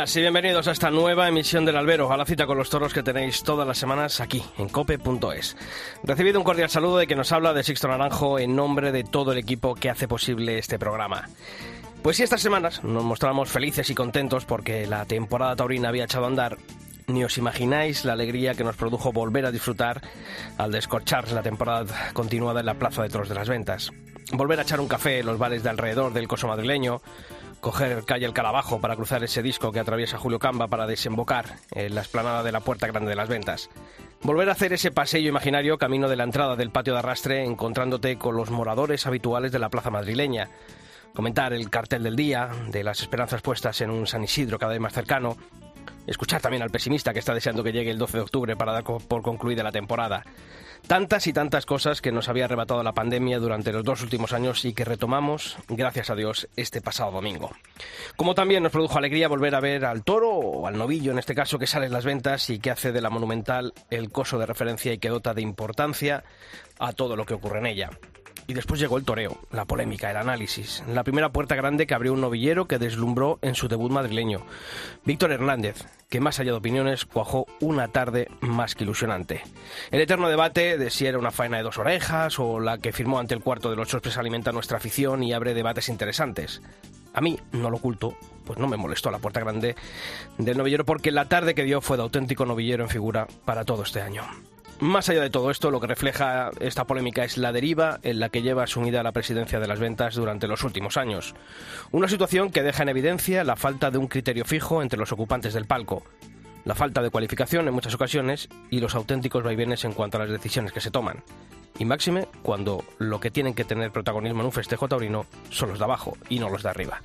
Buenas y bienvenidos a esta nueva emisión del Albero, a la cita con los toros que tenéis todas las semanas aquí, en cope.es. Recibido un cordial saludo de que nos habla de Sixto Naranjo en nombre de todo el equipo que hace posible este programa. Pues si estas semanas nos mostramos felices y contentos porque la temporada taurina había echado a andar, ni os imagináis la alegría que nos produjo volver a disfrutar al descorchar la temporada continuada en la Plaza de Toros de las Ventas. Volver a echar un café en los bares de alrededor del coso madrileño, coger calle El Calabajo para cruzar ese disco que atraviesa Julio Camba para desembocar en la esplanada de la Puerta Grande de las Ventas. Volver a hacer ese paseo imaginario camino de la entrada del patio de arrastre encontrándote con los moradores habituales de la plaza madrileña. Comentar el cartel del día, de las esperanzas puestas en un San Isidro cada vez más cercano. Escuchar también al pesimista que está deseando que llegue el 12 de octubre para dar por concluida la temporada. Tantas y tantas cosas que nos había arrebatado la pandemia durante los dos últimos años y que retomamos, gracias a Dios, este pasado domingo. Como también nos produjo alegría volver a ver al toro, o al novillo en este caso, que sale en las ventas y que hace de la monumental el coso de referencia y que dota de importancia a todo lo que ocurre en ella. Y después llegó el toreo, la polémica, el análisis, la primera puerta grande que abrió un novillero que deslumbró en su debut madrileño. Víctor Hernández, que más allá de opiniones cuajó una tarde más que ilusionante. El eterno debate de si era una faena de dos orejas o la que firmó ante el cuarto de los Chospes alimenta nuestra afición y abre debates interesantes. A mí, no lo oculto, pues no me molestó la puerta grande del novillero porque la tarde que dio fue de auténtico novillero en figura para todo este año. Más allá de todo esto, lo que refleja esta polémica es la deriva en la que lleva asumida la presidencia de las ventas durante los últimos años. Una situación que deja en evidencia la falta de un criterio fijo entre los ocupantes del palco, la falta de cualificación en muchas ocasiones y los auténticos vaivenes en cuanto a las decisiones que se toman. Y máxime cuando lo que tienen que tener protagonismo en un festejo taurino son los de abajo y no los de arriba.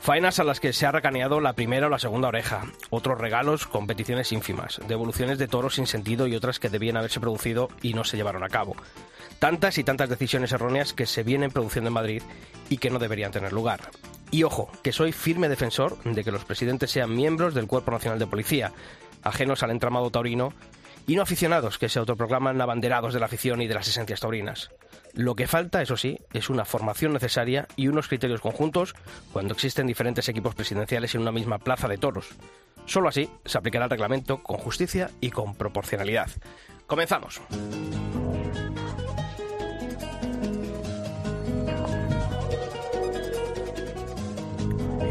Faenas a las que se ha racaneado la primera o la segunda oreja, otros regalos, competiciones ínfimas, devoluciones de toros sin sentido y otras que debían haberse producido y no se llevaron a cabo. Tantas y tantas decisiones erróneas que se vienen produciendo en Madrid y que no deberían tener lugar. Y ojo, que soy firme defensor de que los presidentes sean miembros del Cuerpo Nacional de Policía, ajenos al entramado taurino y no aficionados que se autoproclaman abanderados de la afición y de las esencias taurinas. Lo que falta, eso sí, es una formación necesaria y unos criterios conjuntos cuando existen diferentes equipos presidenciales en una misma plaza de toros. Solo así se aplicará el reglamento con justicia y con proporcionalidad. Comenzamos.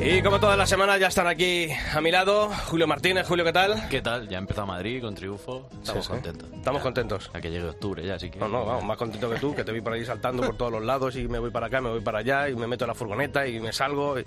Y como todas las semanas ya están aquí a mi lado Julio Martínez. Julio, ¿qué tal? ¿Qué tal? Ya ha empezado Madrid con triunfo. Estamos Sí, sí. contentos. Estamos Ya, contentos. A que llegue octubre ya, así que... No, no, vamos, más contento que tú, que te vi por ahí saltando por todos los lados y me voy para acá, me voy para allá y me meto en la furgoneta y me salgo. y-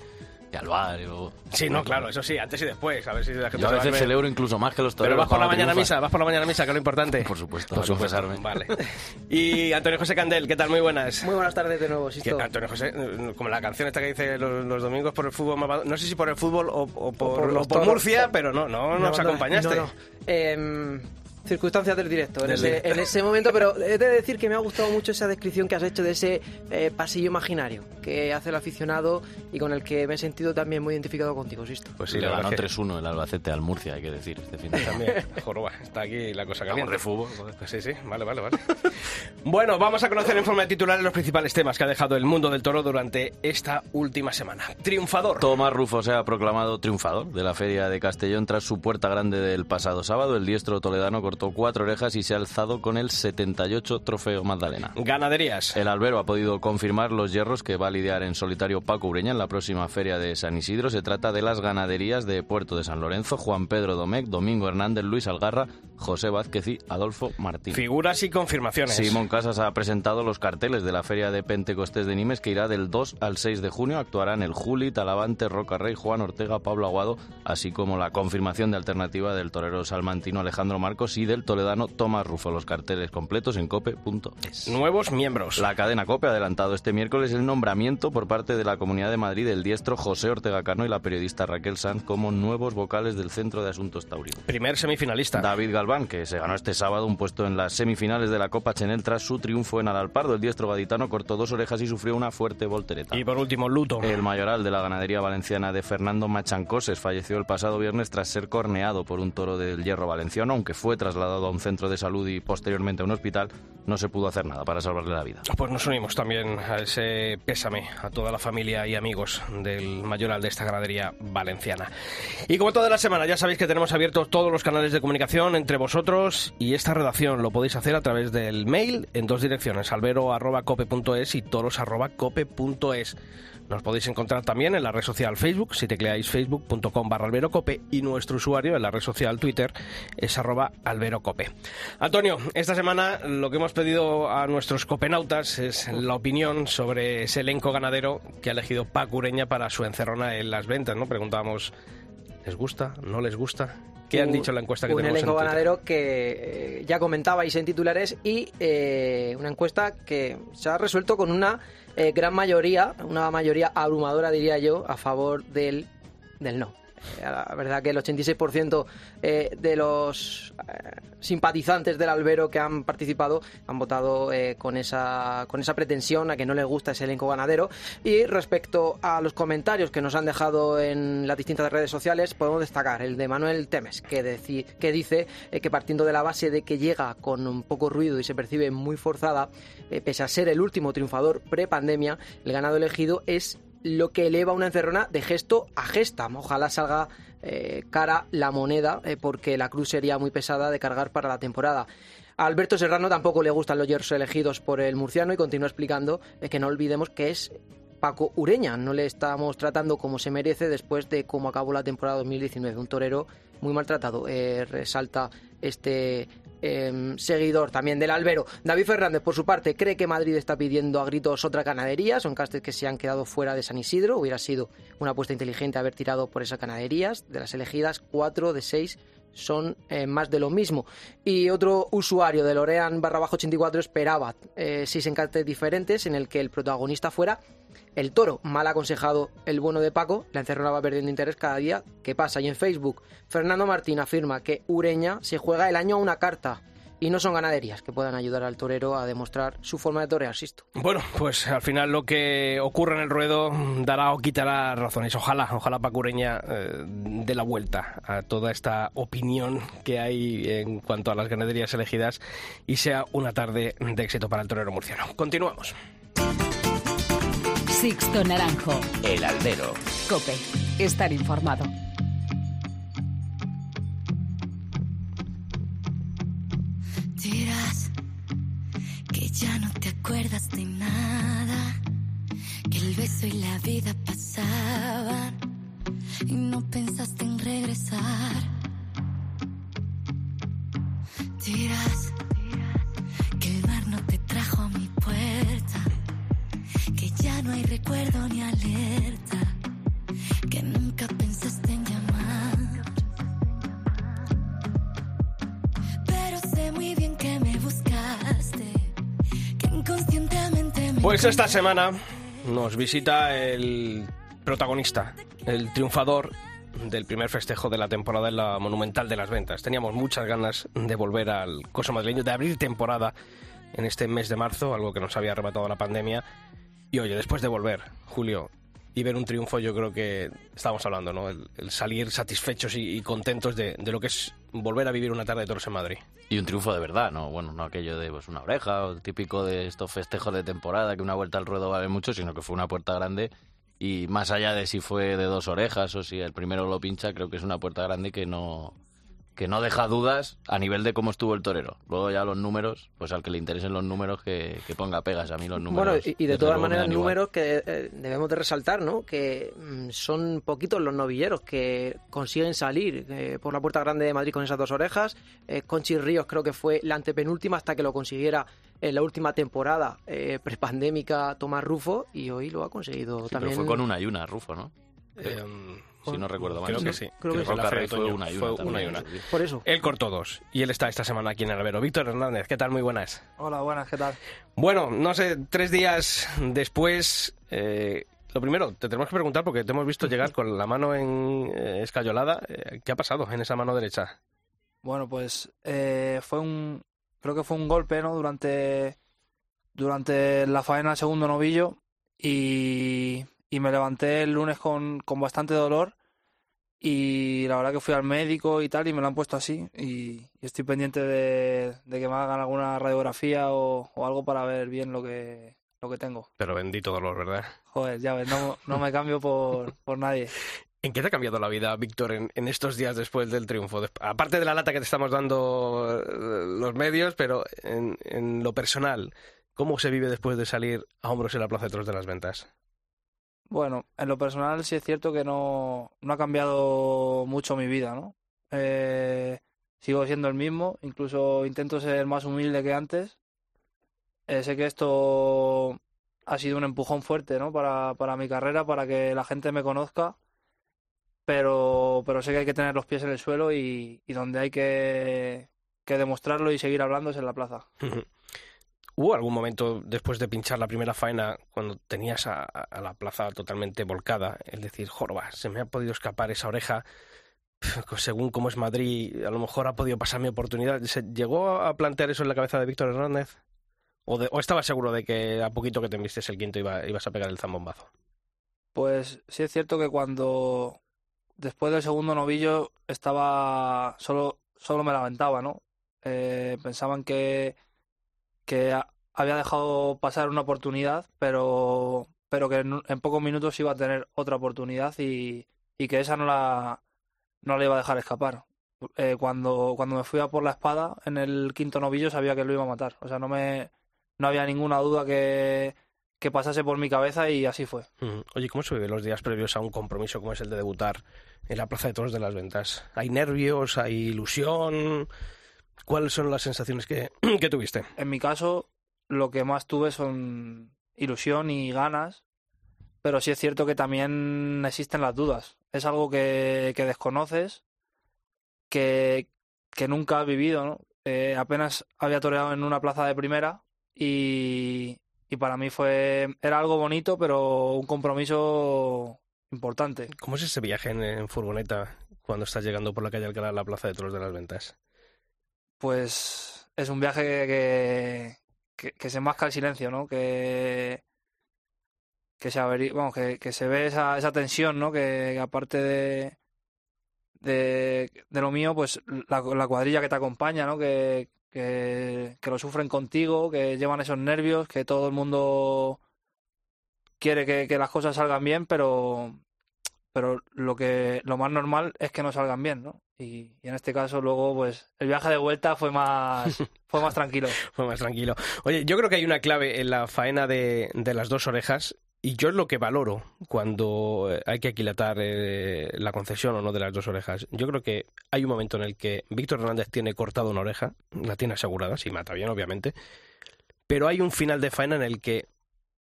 Al bar. y luego- Sí, no, claro, eso sí, antes y después, a ver si la gente Yo a veces celebro incluso más que los toreros. Pero vas por la mañana a misa, vas por la mañana a misa, que es lo importante. Por supuesto, Por confesarme. Vale. Y Antonio José Candel, ¿qué tal? Muy buenas. Muy buenas tardes de nuevo, Sisto. Antonio José, eh, como la canción esta que dice los, los domingos por el fútbol, no sé si por el fútbol o, o por, por los o por toros. Murcia, pero no, no Me nos acompañaste. No, no. Em, circunstancias del directo, en ese, en ese momento, pero he de decir que me ha gustado mucho esa descripción que has hecho de ese eh, pasillo imaginario que hace el aficionado y con el que me he sentido también muy identificado contigo, Sisto. Pues sí, Le ganó verdad es que 3-1 el Albacete al Murcia, hay que decir, este fin de semana. joroba, está aquí la cosa caliente. De fútbol. Pues sí, sí, vale, vale, vale. bueno, vamos a conocer en forma de titulares los principales temas que ha dejado el mundo del toro durante esta última semana. Triunfador. Tomás Rufo se ha proclamado triunfador de la Feria de Castellón tras su puerta grande del pasado sábado. El diestro toledano cortó cuatro orejas y se ha alzado con el 78 Trofeo Magdalena. Ganaderías. El albero ha podido confirmar los hierros que va a lidiar en solitario Paco Ureña en la próxima feria de San Isidro. Se trata de las ganaderías de Puerto de San Lorenzo, Juan Pedro Domecq, Domingo Hernández, Luis Algarra, José Vázquez y Adolfo Martín. Figuras y confirmaciones. Simón Casas ha presentado los carteles de la Feria de Pentecostés de Nimes que irá del 2 al 6 de junio. Actuarán el Juli, Talavante, Roca Rey, Juan Ortega, Pablo Aguado, así como la confirmación de alternativa del torero salmantino Alejandro Marcos y y del toledano Tomás Rufo. Los carteles completos en cope.es. Nuevos miembros. La cadena COPE ha adelantado este miércoles el nombramiento por parte de la Comunidad de Madrid del diestro José Ortega Cano y la periodista Raquel Sanz como nuevos vocales del Centro de Asuntos Taurinos. Primer semifinalista. David Galván, que se ganó este sábado un puesto en las semifinales de la Copa Chenel tras su triunfo en Alalpardo. El diestro gaditano cortó dos orejas y sufrió una fuerte voltereta. Y por último, Luto. El mayoral de la ganadería valenciana de Fernando Machancoses falleció el pasado viernes tras ser corneado por un toro del hierro valenciano, aunque fue trasladado a un centro de salud y posteriormente a un hospital, no se pudo hacer nada para salvarle la vida. Pues nos unimos también a ese pésame a toda la familia y amigos del mayoral de esta ganadería valenciana. Y como toda la semana, ya sabéis que tenemos abiertos todos los canales de comunicación entre vosotros y esta redacción. Lo podéis hacer a través del mail en dos direcciones, albero.cope.es y toros.cope.es. Nos podéis encontrar también en la red social Facebook, si tecleáis facebook.com barra alberocope y nuestro usuario en la red social Twitter es arroba alberocope. Antonio, esta semana lo que hemos pedido a nuestros copenautas es la opinión sobre ese elenco ganadero que ha elegido Paco Ureña para su encerrona en las ventas, ¿no? Preguntábamos, ¿les gusta? ¿No les gusta? ¿Qué han dicho en la encuesta que un tenemos en elenco ganadero que eh, ya comentabais en titulares y eh, una encuesta que se ha resuelto con una eh, gran mayoría, una mayoría abrumadora diría yo, a favor del, del no. Eh, La verdad que el 86% eh, de los eh, simpatizantes del albero que han participado han votado con, esa, con esa pretensión a que no les gusta ese elenco ganadero. Y respecto a los comentarios que nos han dejado en las distintas redes sociales, podemos destacar el de Manuel Temes, que, deci- que dice que partiendo de la base de que llega con un poco ruido y se percibe muy forzada, pese a ser el último triunfador pre-pandemia, el ganado elegido es lo que eleva una encerrona de gesto a gesta. Ojalá salga eh, cara la moneda, eh, porque la cruz sería muy pesada de cargar para la temporada. A Alberto Serrano tampoco le gustan los hierros elegidos por el murciano y continúa explicando eh, que no olvidemos que es Paco Ureña. No le estamos tratando como se merece después de cómo acabó la temporada 2019. Un torero muy maltratado. Eh, resalta este eh, seguidor también del albero. David Fernández, por su parte, cree que Madrid está pidiendo a gritos otra ganadería. Son castes que se han quedado fuera de San Isidro. Hubiera sido una apuesta inteligente haber tirado por esas ganaderías. De las elegidas, cuatro de seis son eh, más de lo mismo. Y otro usuario de Lorean barra bajo 84 esperaba eh, seis encartes diferentes en el que el protagonista fuera el toro. Mal aconsejado el bueno de Paco, la encerrona va perdiendo interés cada día que pasa. Y en Facebook, Fernando Martín afirma que Ureña se juega el año a una carta. Y no son ganaderías que puedan ayudar al torero a demostrar su forma de torear, Sisto. Bueno, pues al final lo que ocurre en el ruedo dará o quitará razones. Ojalá, ojalá Pacureña eh, dé la vuelta a toda esta opinión que hay en cuanto a las ganaderías elegidas y sea una tarde de éxito para el torero murciano. Continuamos. Sixto Naranjo. El albero. Cope. Estar informado. Dirás que ya no te acuerdas de nada, que el beso y la vida pasaban y no pensaste en regresar. Dirás ya no hay recuerdo ni alerta, que nunca pensaste en llamar. Pero sé muy bien que me buscaste, que inconscientemente me Pues esta semana nos visita el protagonista, el triunfador del primer festejo de la temporada en la Monumental de las Ventas. Teníamos muchas ganas de volver al coso madrileño, de abrir temporada en este mes de marzo, algo que nos había arrebatado la pandemia. Y oye, después de volver, Julio, y ver un triunfo, yo creo que estábamos hablando, ¿no? El, salir satisfechos y, y contentos de, de lo que es volver a vivir una tarde de toros en Madrid. Y un triunfo de verdad, ¿no? Bueno, no aquello de pues, una oreja o típico de estos festejos de temporada que una vuelta al ruedo vale mucho, sino que fue una puerta grande y más allá de si fue de dos orejas o si el primero lo pincha, creo que es una puerta grande que no que no deja dudas a nivel de cómo estuvo el torero. Luego ya los números, pues al que le interesen los números que, que ponga pegas. A mí los números... Bueno, y, y de todas maneras, números que eh, debemos de resaltar, ¿no? Que mm, son poquitos los novilleros que consiguen salir eh, por la puerta grande de Madrid con esas dos orejas. Eh, Conchi Ríos creo que fue la antepenúltima hasta que lo consiguiera en la última temporada eh, prepandémica Tomás Rufo y hoy lo ha conseguido Sí, pero también. fue con una y una, Rufo, ¿no? Si no recuerdo mal. Creo que sí. Creo que Roca la Rey fue una y Fue una una y una. sí. Por eso. Él cortó dos y él está esta semana aquí en el albero. Víctor Hernández, ¿qué tal? Muy buenas. Hola, buenas, ¿qué tal? Bueno, no sé, tres días después, eh, lo primero, te tenemos que preguntar porque te hemos visto llegar con la mano en eh, escayolada. Eh, ¿Qué ha pasado en esa mano derecha? Bueno, pues eh, fue un, creo que fue un golpe, ¿no? Durante, durante la faena del segundo novillo y, y me levanté el lunes con, con bastante dolor y la verdad que fui al médico y tal y me lo han puesto así y, y estoy pendiente de, de que me hagan alguna radiografía o, o algo para ver bien lo que, lo que tengo. Pero bendito dolor, ¿verdad? Joder, ya ves, no, no me cambio por, por nadie. ¿En qué te ha cambiado la vida, Víctor, en, en estos días después del triunfo? Aparte de la lata que te estamos dando eh, los medios, pero en, en lo personal, ¿cómo se vive después de salir a hombros en la Plaza de Toros de las Ventas? Bueno, en lo personal sí es cierto que no, no ha cambiado mucho mi vida, ¿no? Eh, sigo siendo el mismo, incluso intento ser más humilde que antes. Eh, sé que esto ha sido un empujón fuerte, ¿no? Para, para mi carrera, para que la gente me conozca, pero, pero sé que hay que tener los pies en el suelo y, y donde hay que, que demostrarlo y seguir hablando es en la plaza. ¿Hubo algún momento después de pinchar la primera faena cuando tenías a, a la plaza totalmente volcada, el decir, jorba, se me ha podido escapar esa oreja, Pf, según cómo es Madrid, a lo mejor ha podido pasar mi oportunidad? ¿Se llegó a plantear eso en la cabeza de Víctor Hernández? ¿O, de- o estabas seguro de que a poquito que te envistes el quinto iba- ibas a pegar el zambombazo? Pues sí es cierto que cuando después del segundo novillo estaba solo solo me lamentaba, ¿no? Eh, pensaban que que había dejado pasar una oportunidad, pero pero que en, pocos minutos iba a tener otra oportunidad y, y que esa no la no la iba a dejar escapar. Eh, cuando cuando me fui a por la espada en el quinto novillo sabía que lo iba a matar, o sea, no me no había ninguna duda que que pasase por mi cabeza y así fue. Oye, ¿cómo se viven los días previos a un compromiso como es el de debutar en la Plaza de Toros de las Ventas? ¿Hay nervios? ¿Hay ilusión? ¿Cuáles son las sensaciones que, que tuviste? En mi caso, lo que más tuve son ilusión y ganas, pero sí es cierto que también existen las dudas. Es algo que, que desconoces, que, que nunca has vivido, ¿no? Eh, apenas había toreado en una plaza de primera y, y para mí fue, era algo bonito, pero un compromiso importante. ¿Cómo es ese viaje en, en furgoneta cuando estás llegando por la calle Alcalá a la Plaza de Toros de las Ventas? Pues es un viaje que, que, se enmasca el silencio, ¿no? Que, que se averi- vamos, que, que se ve esa, esa tensión, ¿no? Que, aparte de, de, lo mío, pues la, la cuadrilla que te acompaña, ¿no? Que, que, que lo sufren contigo, que llevan esos nervios, que todo el mundo quiere que, que las cosas salgan bien, pero, pero lo que lo más normal es que no salgan bien, ¿no? Y, y en este caso luego, pues, el viaje de vuelta fue más, fue más tranquilo. Fue más tranquilo. Oye, yo creo que hay una clave en la faena de, de las dos orejas y yo es lo que valoro cuando hay que aquilatar eh, la concesión o no de las dos orejas. Yo creo que hay un momento en el que Víctor Hernández tiene cortada una oreja, la tiene asegurada, si mata bien, obviamente, pero hay un final de faena en el que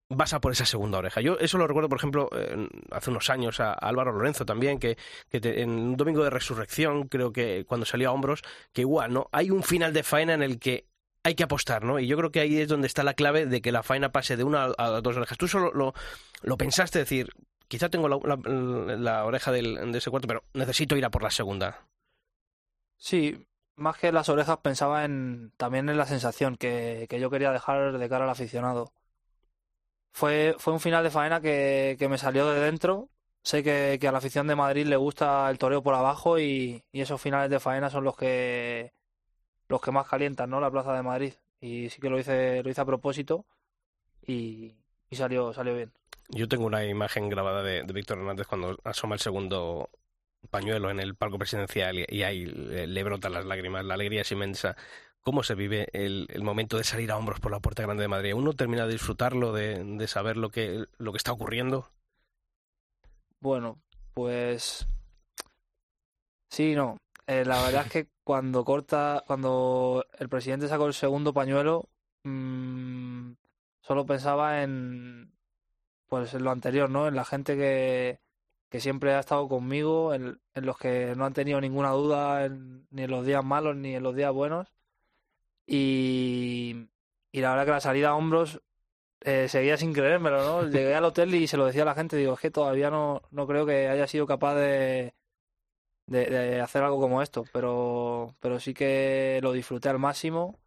vas a por esa segunda oreja. Yo eso lo recuerdo, por ejemplo, eh, hace unos años a Álvaro Lorenzo también, que, en un domingo de resurrección, creo que cuando salió a hombros, que igual, ¿no? Hay un final de faena en el que hay que apostar, ¿no? Y yo creo que ahí es donde está la clave de que la faena pase de una a dos orejas. Tú solo lo, pensaste, decir, quizá tengo la, oreja de ese cuarto, pero necesito ir a por la segunda. Sí, más que las orejas pensaba en también en la sensación que, que yo quería dejar de cara al aficionado. Fue, fue un final de faena que, que me salió de dentro. Sé que, que a la afición de Madrid le gusta el toreo por abajo y, y esos finales de faena son los que los que más calientan, ¿no? La Plaza de Madrid. Y sí que lo hice, lo hice a propósito y, y salió, salió bien. Yo tengo una imagen grabada de, de Víctor Hernández cuando asoma el segundo pañuelo en el palco presidencial y, ahí le, le brotan las lágrimas. La alegría es inmensa. ¿Cómo se vive el, el momento de salir a hombros por la Puerta Grande de Madrid? ¿Uno termina de disfrutarlo, de, de saber lo que, lo que está ocurriendo? Bueno, pues sí, no. Eh, la verdad es que cuando corta, cuando el presidente sacó el segundo pañuelo, mm, solo pensaba en, pues en lo anterior, ¿no? En la gente que, que siempre ha estado conmigo, en, en los que no han tenido ninguna duda en- ni en los días malos ni en los días buenos. Y, y la verdad que la salida a hombros eh, seguía sin creérmelo, ¿no? Llegué al hotel y se lo decía a la gente, digo, es que todavía no, no creo que haya sido capaz de, de, de hacer algo como esto, pero, pero sí que lo disfruté al máximo.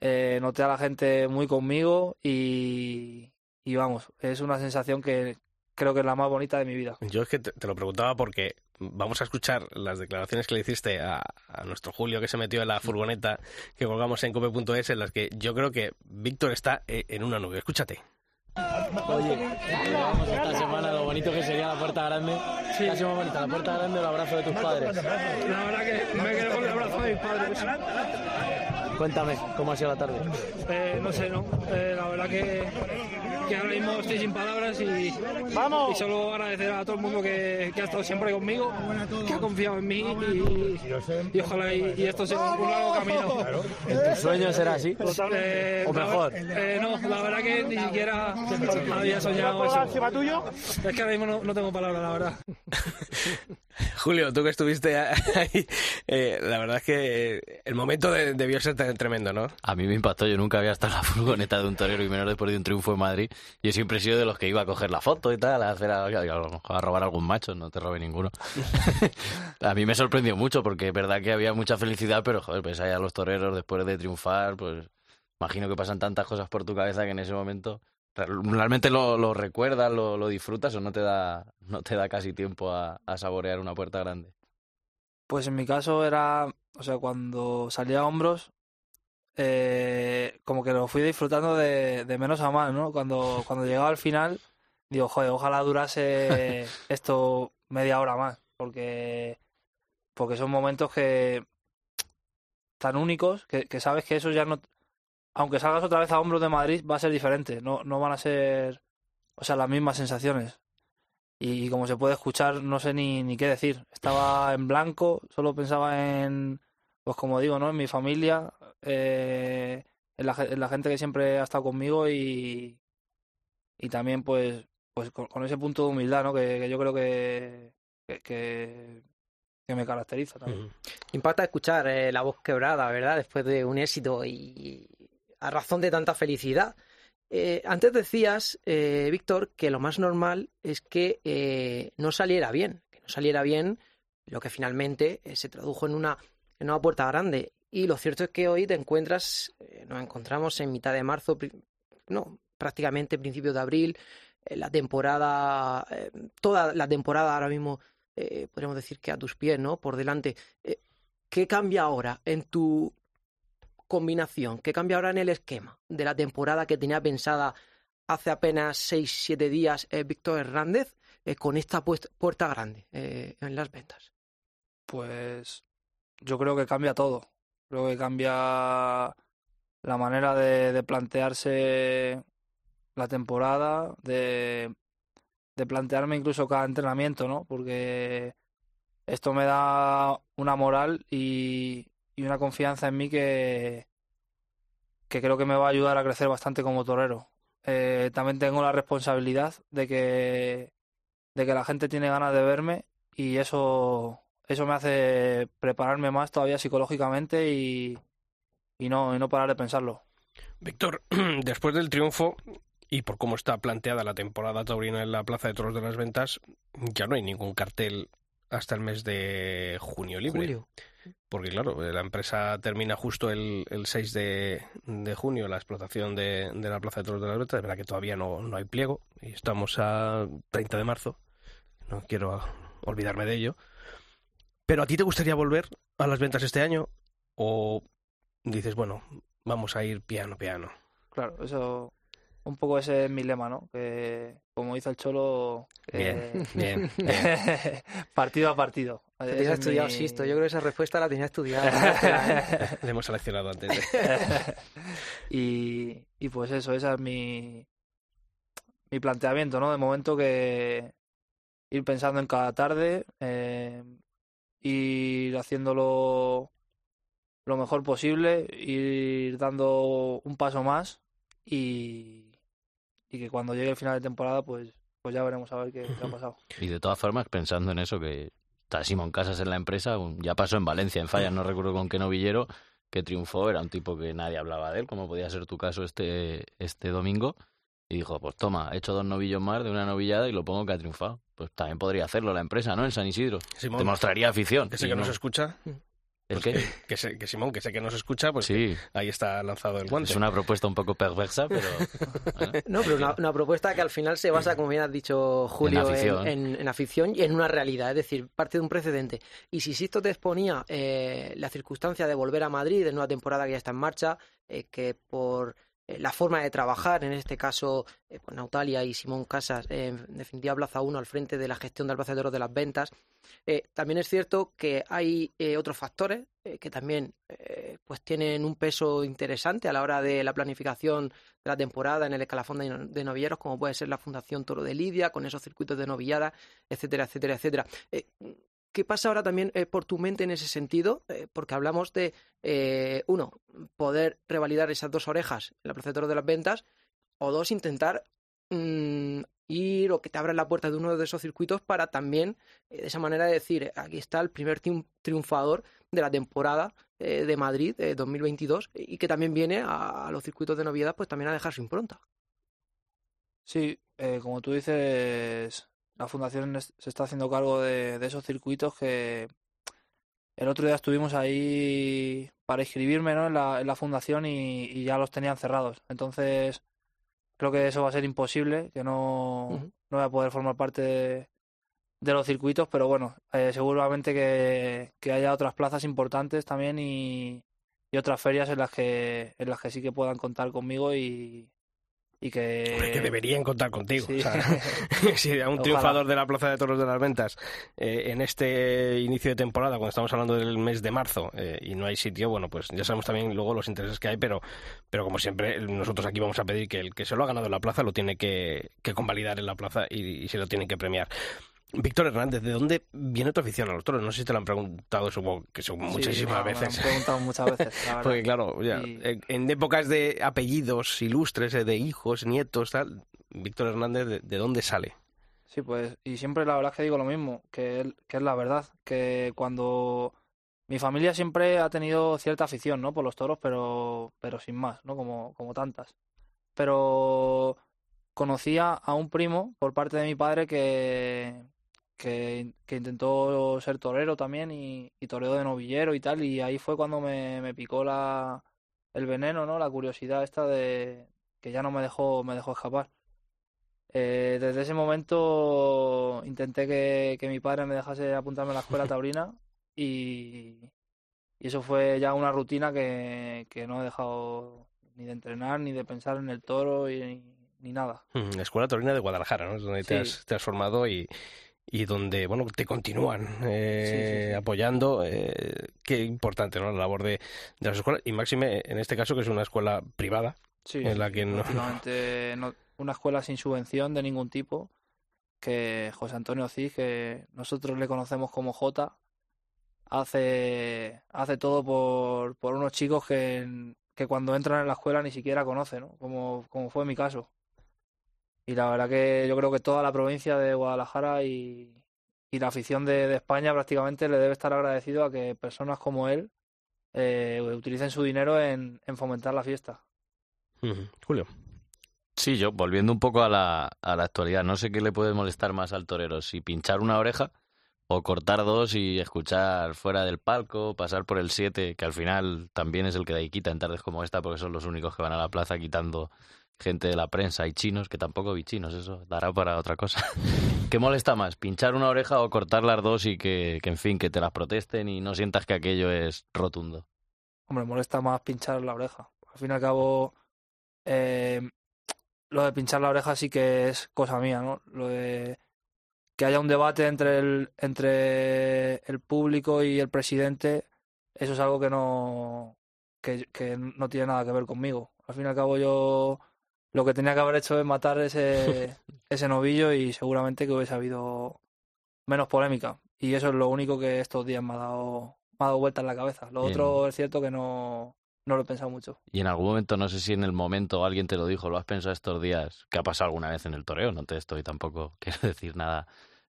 Eh, noté a la gente muy conmigo y, y vamos, es una sensación que creo que es la más bonita de mi vida. Yo es que te, te lo preguntaba porque vamos a escuchar las declaraciones que le hiciste a, a nuestro Julio que se metió en la furgoneta que colgamos en cope.es en las que yo creo que Víctor está eh, en una nube. Escúchate. Oye, vamos esta semana lo bonito que sería la puerta grande. Sí. Casi más bonita, la puerta grande o el abrazo de tus padres. La verdad que me quedo con el abrazo de mis padres. Cuéntame, ¿cómo ha sido la tarde? Eh, no sé, ¿no? Eh, la verdad que, que ahora mismo estoy sin palabras y, y solo agradecer a todo el mundo que, que ha estado siempre conmigo, que ha confiado en mí y, y ojalá y, y esto sea un, largo camino. ¿En tus sueños será así? Eh, ¿O mejor? eh, no, la verdad que ni siquiera había soñado eso. Es que ahora mismo no, no tengo palabras, la verdad. Julio, tú que estuviste ahí, eh, la verdad es que el momento de- debió ser tre- tremendo, ¿no? A mí me impactó, yo nunca había estado en la furgoneta de un torero y menos después de un triunfo en Madrid. Yo siempre he sido de los que iba a coger la foto y tal, a, hacer a, a robar algún macho, no te robe ninguno. a mí me sorprendió mucho porque es verdad que había mucha felicidad, pero joder, pues ahí a los toreros después de triunfar, pues imagino que pasan tantas cosas por tu cabeza que en ese momento real- realmente lo, lo recuerdas, lo, lo disfrutas o no te da, no te da casi tiempo a, a saborear una puerta grande. Pues en mi caso era, o sea, cuando salía a hombros, eh, como que lo fui disfrutando de, de menos a más, ¿no? Cuando, cuando llegaba al final, digo, joder, ojalá durase esto media hora más, porque, porque son momentos que tan únicos que, que sabes que eso ya no, aunque salgas otra vez a hombros de Madrid, va a ser diferente, no, no van a ser, o sea, las mismas sensaciones. Y, como se puede escuchar, no sé ni, ni qué decir. Estaba en blanco, solo pensaba en, pues como digo, ¿no? En mi familia, eh, la, ge- en la gente que siempre ha estado conmigo y, y también pues, pues con, ese punto de humildad, ¿no? Que, yo creo que, que, me caracteriza también. Impacta escuchar eh, la voz quebrada, ¿verdad? Después de un éxito y a razón de tanta felicidad. Eh, antes decías, eh, Víctor, que lo más normal es que eh, no saliera bien, que no saliera bien lo que finalmente se tradujo en una, en una puerta grande. Y lo cierto es que hoy te encuentras, eh, nos encontramos en mitad de marzo, no, prácticamente principios de abril, eh, la temporada, eh, toda la temporada ahora mismo, podríamos decir que a tus pies, ¿no? Por delante. ¿Qué cambia ahora en tu combinación? ¿Qué cambia ahora en el esquema de la temporada que tenía pensada hace apenas 6-7 días Víctor Hernández con esta puerta grande en las ventas? Pues yo creo que cambia todo. Creo que cambia la manera de, plantearse la temporada, de, plantearme incluso cada entrenamiento, ¿no? Porque esto me da una moral y, una confianza en mí que, que creo que me va a ayudar a crecer bastante como torero. Eh, también tengo la responsabilidad de que, de que la gente tiene ganas de verme y eso, eso me hace prepararme más todavía psicológicamente y, y no, y no parar de pensarlo. Víctor, después del triunfo y por cómo está planteada la temporada taurina en la Plaza de Toros de las Ventas, ya no hay ningún cartel hasta el mes de junio libre. Julio. Porque claro, la empresa termina justo el, el 6 de, de junio la explotación de, de la Plaza de Toros de las Ventas. Es verdad que todavía no, no hay pliego y estamos a 30 de marzo. No quiero olvidarme de ello. Pero ¿a ti te gustaría volver a las ventas este año? ¿O dices, bueno, vamos a ir piano, piano? Claro, eso, un poco ese es mi lema, ¿no? Que como dice el Cholo, Bien, bien, partido a partido. Tienes es estudiado, mi- Sisto. Yo creo que esa respuesta la tenía estudiada. ¿eh? Le hemos seleccionado antes. de- y, y pues eso, ese es mi, mi planteamiento, ¿no? De momento que ir pensando en cada tarde, eh, ir haciéndolo lo mejor posible, ir dando un paso más y, y que cuando llegue el final de temporada, pues pues ya veremos a ver qué, qué ha pasado. Y de todas formas, pensando en eso, que está Simón Casas en la empresa, ya pasó en Valencia, en Fallas, no recuerdo con qué novillero, que triunfó, era un tipo que nadie hablaba de él, como podía ser tu caso este, este domingo, y dijo, pues toma, he hecho dos novillos más de una novillada y lo pongo que ha triunfado. Pues también podría hacerlo la empresa, ¿no? En San Isidro. Simón, Demostraría afición. que sé que no. nos escucha. ¿El pues qué? que, que sé- que Simón, que sé que nos escucha, pues Sí, ahí está lanzado el guante. es una propuesta un poco perversa, pero... bueno. No, pero una, una propuesta que al final se basa, como bien has dicho Julio, en afición. en- en afición y en una realidad, es decir, parte de un precedente. Y si Sisto te exponía eh, la circunstancia de volver a Madrid en una temporada que ya está en marcha, eh, que por eh, la forma de trabajar, en este caso, eh, Nautalia y Simón Casas, eh, en definitiva Plaza 1 al frente de la gestión de Toros de las ventas, eh, también es cierto que hay eh, otros factores eh, que también eh, pues tienen un peso interesante a la hora de la planificación de la temporada en el escalafón de, de novilleros, como puede ser la Fundación Toro de Lidia, con esos circuitos de novillada, etcétera, etcétera, etcétera. ¿Qué pasa ahora también eh, por tu mente en ese sentido? Eh, porque hablamos de, eh, uno, poder revalidar esas dos orejas en la Plaza de las Ventas, o dos, intentar mm, ir o que te abran la puerta de uno de esos circuitos para también, de esa manera, decir, aquí está el primer triun- triunfador de la temporada de Madrid eh, 2022 y que también viene a, los circuitos de novedad pues también a dejar su impronta. Sí, como tú dices, la fundación se está haciendo cargo de, de esos circuitos que el otro día estuvimos ahí para inscribirme, ¿no? en la, en la fundación y, y ya los tenían cerrados. Entonces, creo que eso va a ser imposible, que no, no voy a poder formar parte de, de los circuitos, pero bueno, eh, seguramente que, que haya otras plazas importantes también y, y otras ferias en las que, en las que sí que puedan contar conmigo y, y que... Hombre, que deberían contar contigo. Sí. O sea, si a un Ojalá. triunfador de la Plaza de Toros de las Ventas eh, en este inicio de temporada, cuando estamos hablando del mes de marzo eh, y no hay sitio, bueno, pues ya sabemos también luego los intereses que hay, pero, pero como siempre, nosotros aquí vamos a pedir que el que se lo ha ganado en la plaza lo tiene que, que convalidar en la plaza y, y se lo tienen que premiar. Víctor Hernández, ¿de dónde viene tu afición a los toros? No sé si te lo han preguntado, supongo que son Sí, muchísimas me lo han veces. preguntado muchas veces, la. Porque claro, ya, Y- en- en épocas de apellidos ilustres, eh, de hijos, nietos, tal, Víctor Hernández, ¿de, de dónde sale? Sí, pues, y siempre la verdad es que digo lo mismo, que, que es la verdad, que cuando mi familia siempre ha tenido cierta afición, ¿no? Por los toros, pero, pero sin más, ¿no? Como, como tantas. Pero conocía a un primo por parte de mi padre que, que, que intentó ser torero también y, y torero de novillero y tal, y ahí fue cuando me, me picó la, el veneno, ¿no? La curiosidad esta de que ya no me dejó, me dejó escapar. Eh, desde ese momento intenté que, que mi padre me dejase apuntarme a la escuela taurina y, y eso fue ya una rutina que, que no he dejado ni de entrenar, ni de pensar en el toro y, ni nada. Mm, La Escuela Torina de Guadalajara, ¿no? Es donde te, has, te has formado y, y donde, bueno, te continúan eh, Sí, sí, sí. apoyando. eh, qué importante, ¿no? La labor de, de las escuelas. Y máxime, en este caso, que es una escuela privada. Sí, En la que no- una escuela sin subvención de ningún tipo, que José Antonio Cid, que nosotros le conocemos como J, hace, hace todo por, por unos chicos que, que cuando entran en la escuela ni siquiera conocen, ¿no? Como, como fue mi caso. Y la verdad que yo creo que toda la provincia de Guadalajara y, y la afición de, de España prácticamente le debe estar agradecido a que personas como él eh, utilicen su dinero en, en fomentar la fiesta. Julio. Sí, yo, volviendo un poco a la, a la actualidad, no sé qué le puede molestar más al torero, si pinchar una oreja o cortar dos y escuchar fuera del palco, pasar por el 7, que al final también es el que da y quita en tardes como esta, porque son los únicos que van a la plaza quitando gente de la prensa y chinos, que tampoco vi chinos, eso dará para otra cosa. ¿Qué molesta más, pinchar una oreja o cortar las dos y que, que, en fin, que te las protesten y no sientas que aquello es rotundo? Hombre, molesta más pinchar la oreja. Al fin y al cabo, eh, lo de pinchar la oreja sí que es cosa mía, ¿no? Lo de que haya un debate entre el, entre el público y el presidente, eso es algo que no, que, que no tiene nada que ver conmigo. Al fin y al cabo yo lo que tenía que haber hecho es matar ese, ese novillo y seguramente que hubiese habido menos polémica. Y eso es lo único que estos días me ha dado, me ha dado vuelta en la cabeza. Lo Bien. otro es cierto que no, no lo he pensado mucho. Y en algún momento, no sé si en el momento alguien te lo dijo, lo has pensado estos días, que ha pasado alguna vez en el toreo, no te estoy tampoco, quiero decir nada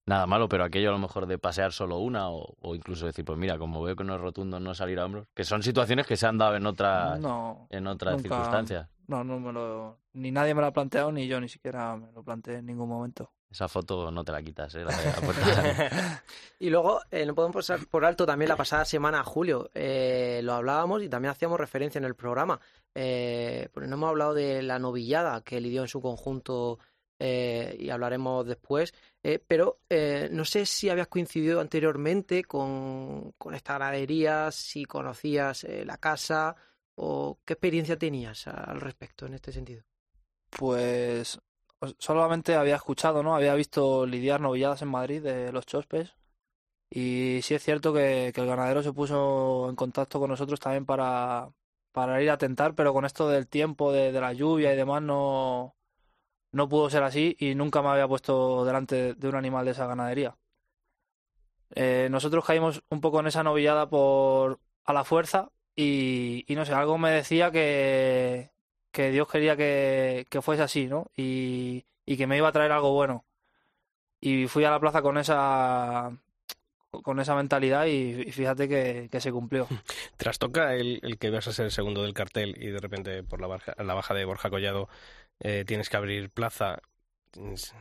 nada malo, pero aquello a lo mejor de pasear solo una o, o incluso decir, pues mira, como veo que no es rotundo no salir a hombros, que son situaciones que se han dado en otras, No, en otras nunca- circunstancias. no, no me lo, ni nadie me lo ha planteado, ni yo ni siquiera me lo planteé en ningún momento. Esa foto no te la quitas, ¿eh? La de la puerta. Y luego, eh, no podemos pasar por alto también la pasada semana, Julio. Eh, lo hablábamos y también hacíamos referencia en el programa. Eh, no hemos hablado de la novillada que lidió en su conjunto eh, y hablaremos después. Eh, pero eh, no sé si habías coincidido anteriormente con, con esta gradería, si conocías eh, la casa o qué experiencia tenías al respecto en este sentido. Pues solamente había escuchado, ¿no? Había visto lidiar novilladas en Madrid de los Chospes. Y sí es cierto que, que el ganadero se puso en contacto con nosotros también para, para ir a tentar, pero con esto del tiempo, de, de la lluvia y demás, no, no pudo ser así y nunca me había puesto delante de un animal de esa ganadería. Eh, nosotros caímos un poco en esa novillada por a la fuerza y, y no sé, algo me decía que, que Dios quería que, que fuese así, ¿no? Y, y que me iba a traer algo bueno. Y fui a la plaza con esa con esa mentalidad y, y fíjate que, que se cumplió. Trastoca el, el que vas a ser el segundo del cartel y de repente por la, barja- la baja de Borja Collado eh, tienes que abrir plaza.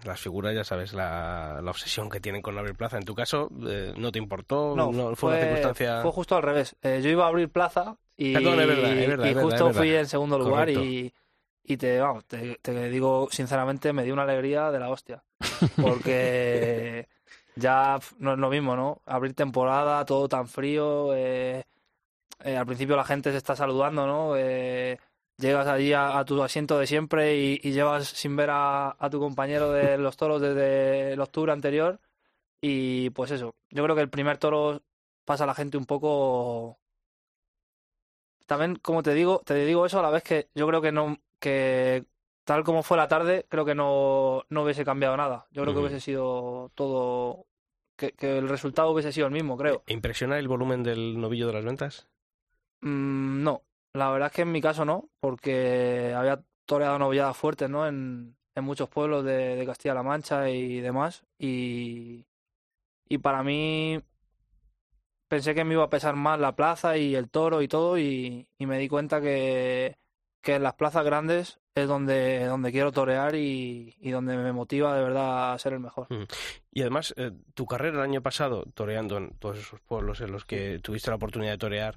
Las figuras, ya sabes, la, la obsesión que tienen con abrir plaza. En tu caso, eh, ¿no te importó? No, fue, una circunstancia. fue justo al revés. Eh, yo iba a abrir plaza y, Perdón, es verdad, es verdad, y es verdad, justo fui en segundo lugar Correcto. y, y te, vamos, te, te digo sinceramente, me dio una alegría de la hostia. Porque ya no es lo mismo, ¿no? Abrir temporada, todo tan frío. eh, eh, al principio la gente se está saludando, ¿no? Eh, llegas allí a, a tu asiento de siempre y, y llevas sin ver a, a tu compañero de los toros desde el octubre anterior. Y pues eso, yo creo que el primer toro pasa a la gente un poco. También, como te digo, te digo eso a la vez que yo creo que no, que tal como fue la tarde, creo que no, no hubiese cambiado nada. Yo creo que hubiese sido todo, que, que el resultado hubiese sido el mismo, creo. ¿Impresiona el volumen del novillo de las ventas? Mm, no, la verdad es que en mi caso no, porque había toreado novilladas fuertes, ¿no? En, en muchos pueblos de, de Castilla-La Mancha y demás. Y, y para mí pensé que me iba a pesar más la plaza y el toro y todo, y, y me di cuenta que, que en las plazas grandes es donde, donde quiero torear y, y donde me motiva de verdad a ser el mejor. Y además, eh, tu carrera el año pasado, toreando en todos esos pueblos en los que tuviste la oportunidad de torear,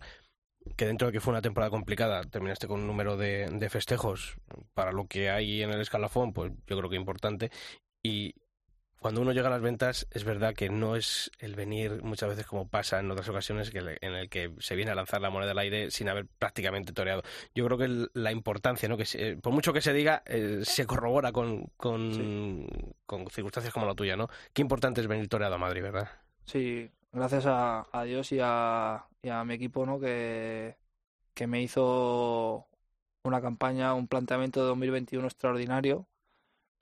que dentro de que fue una temporada complicada, terminaste con un número de, de festejos para lo que hay en el escalafón, pues yo creo que importante. Y cuando uno llega a las ventas, es verdad que no es el venir muchas veces como pasa en otras ocasiones que le- en el que se viene a lanzar la moneda al aire sin haber prácticamente toreado. Yo creo que el- la importancia, ¿no? que se- por mucho que se diga, eh, se corrobora con, con, con circunstancias como la tuya, ¿no? Qué importante es venir toreado a Madrid, ¿verdad? Sí, gracias a, a Dios y a, y a mi equipo, ¿no? Que, que me hizo una campaña, un planteamiento de 2021 extraordinario.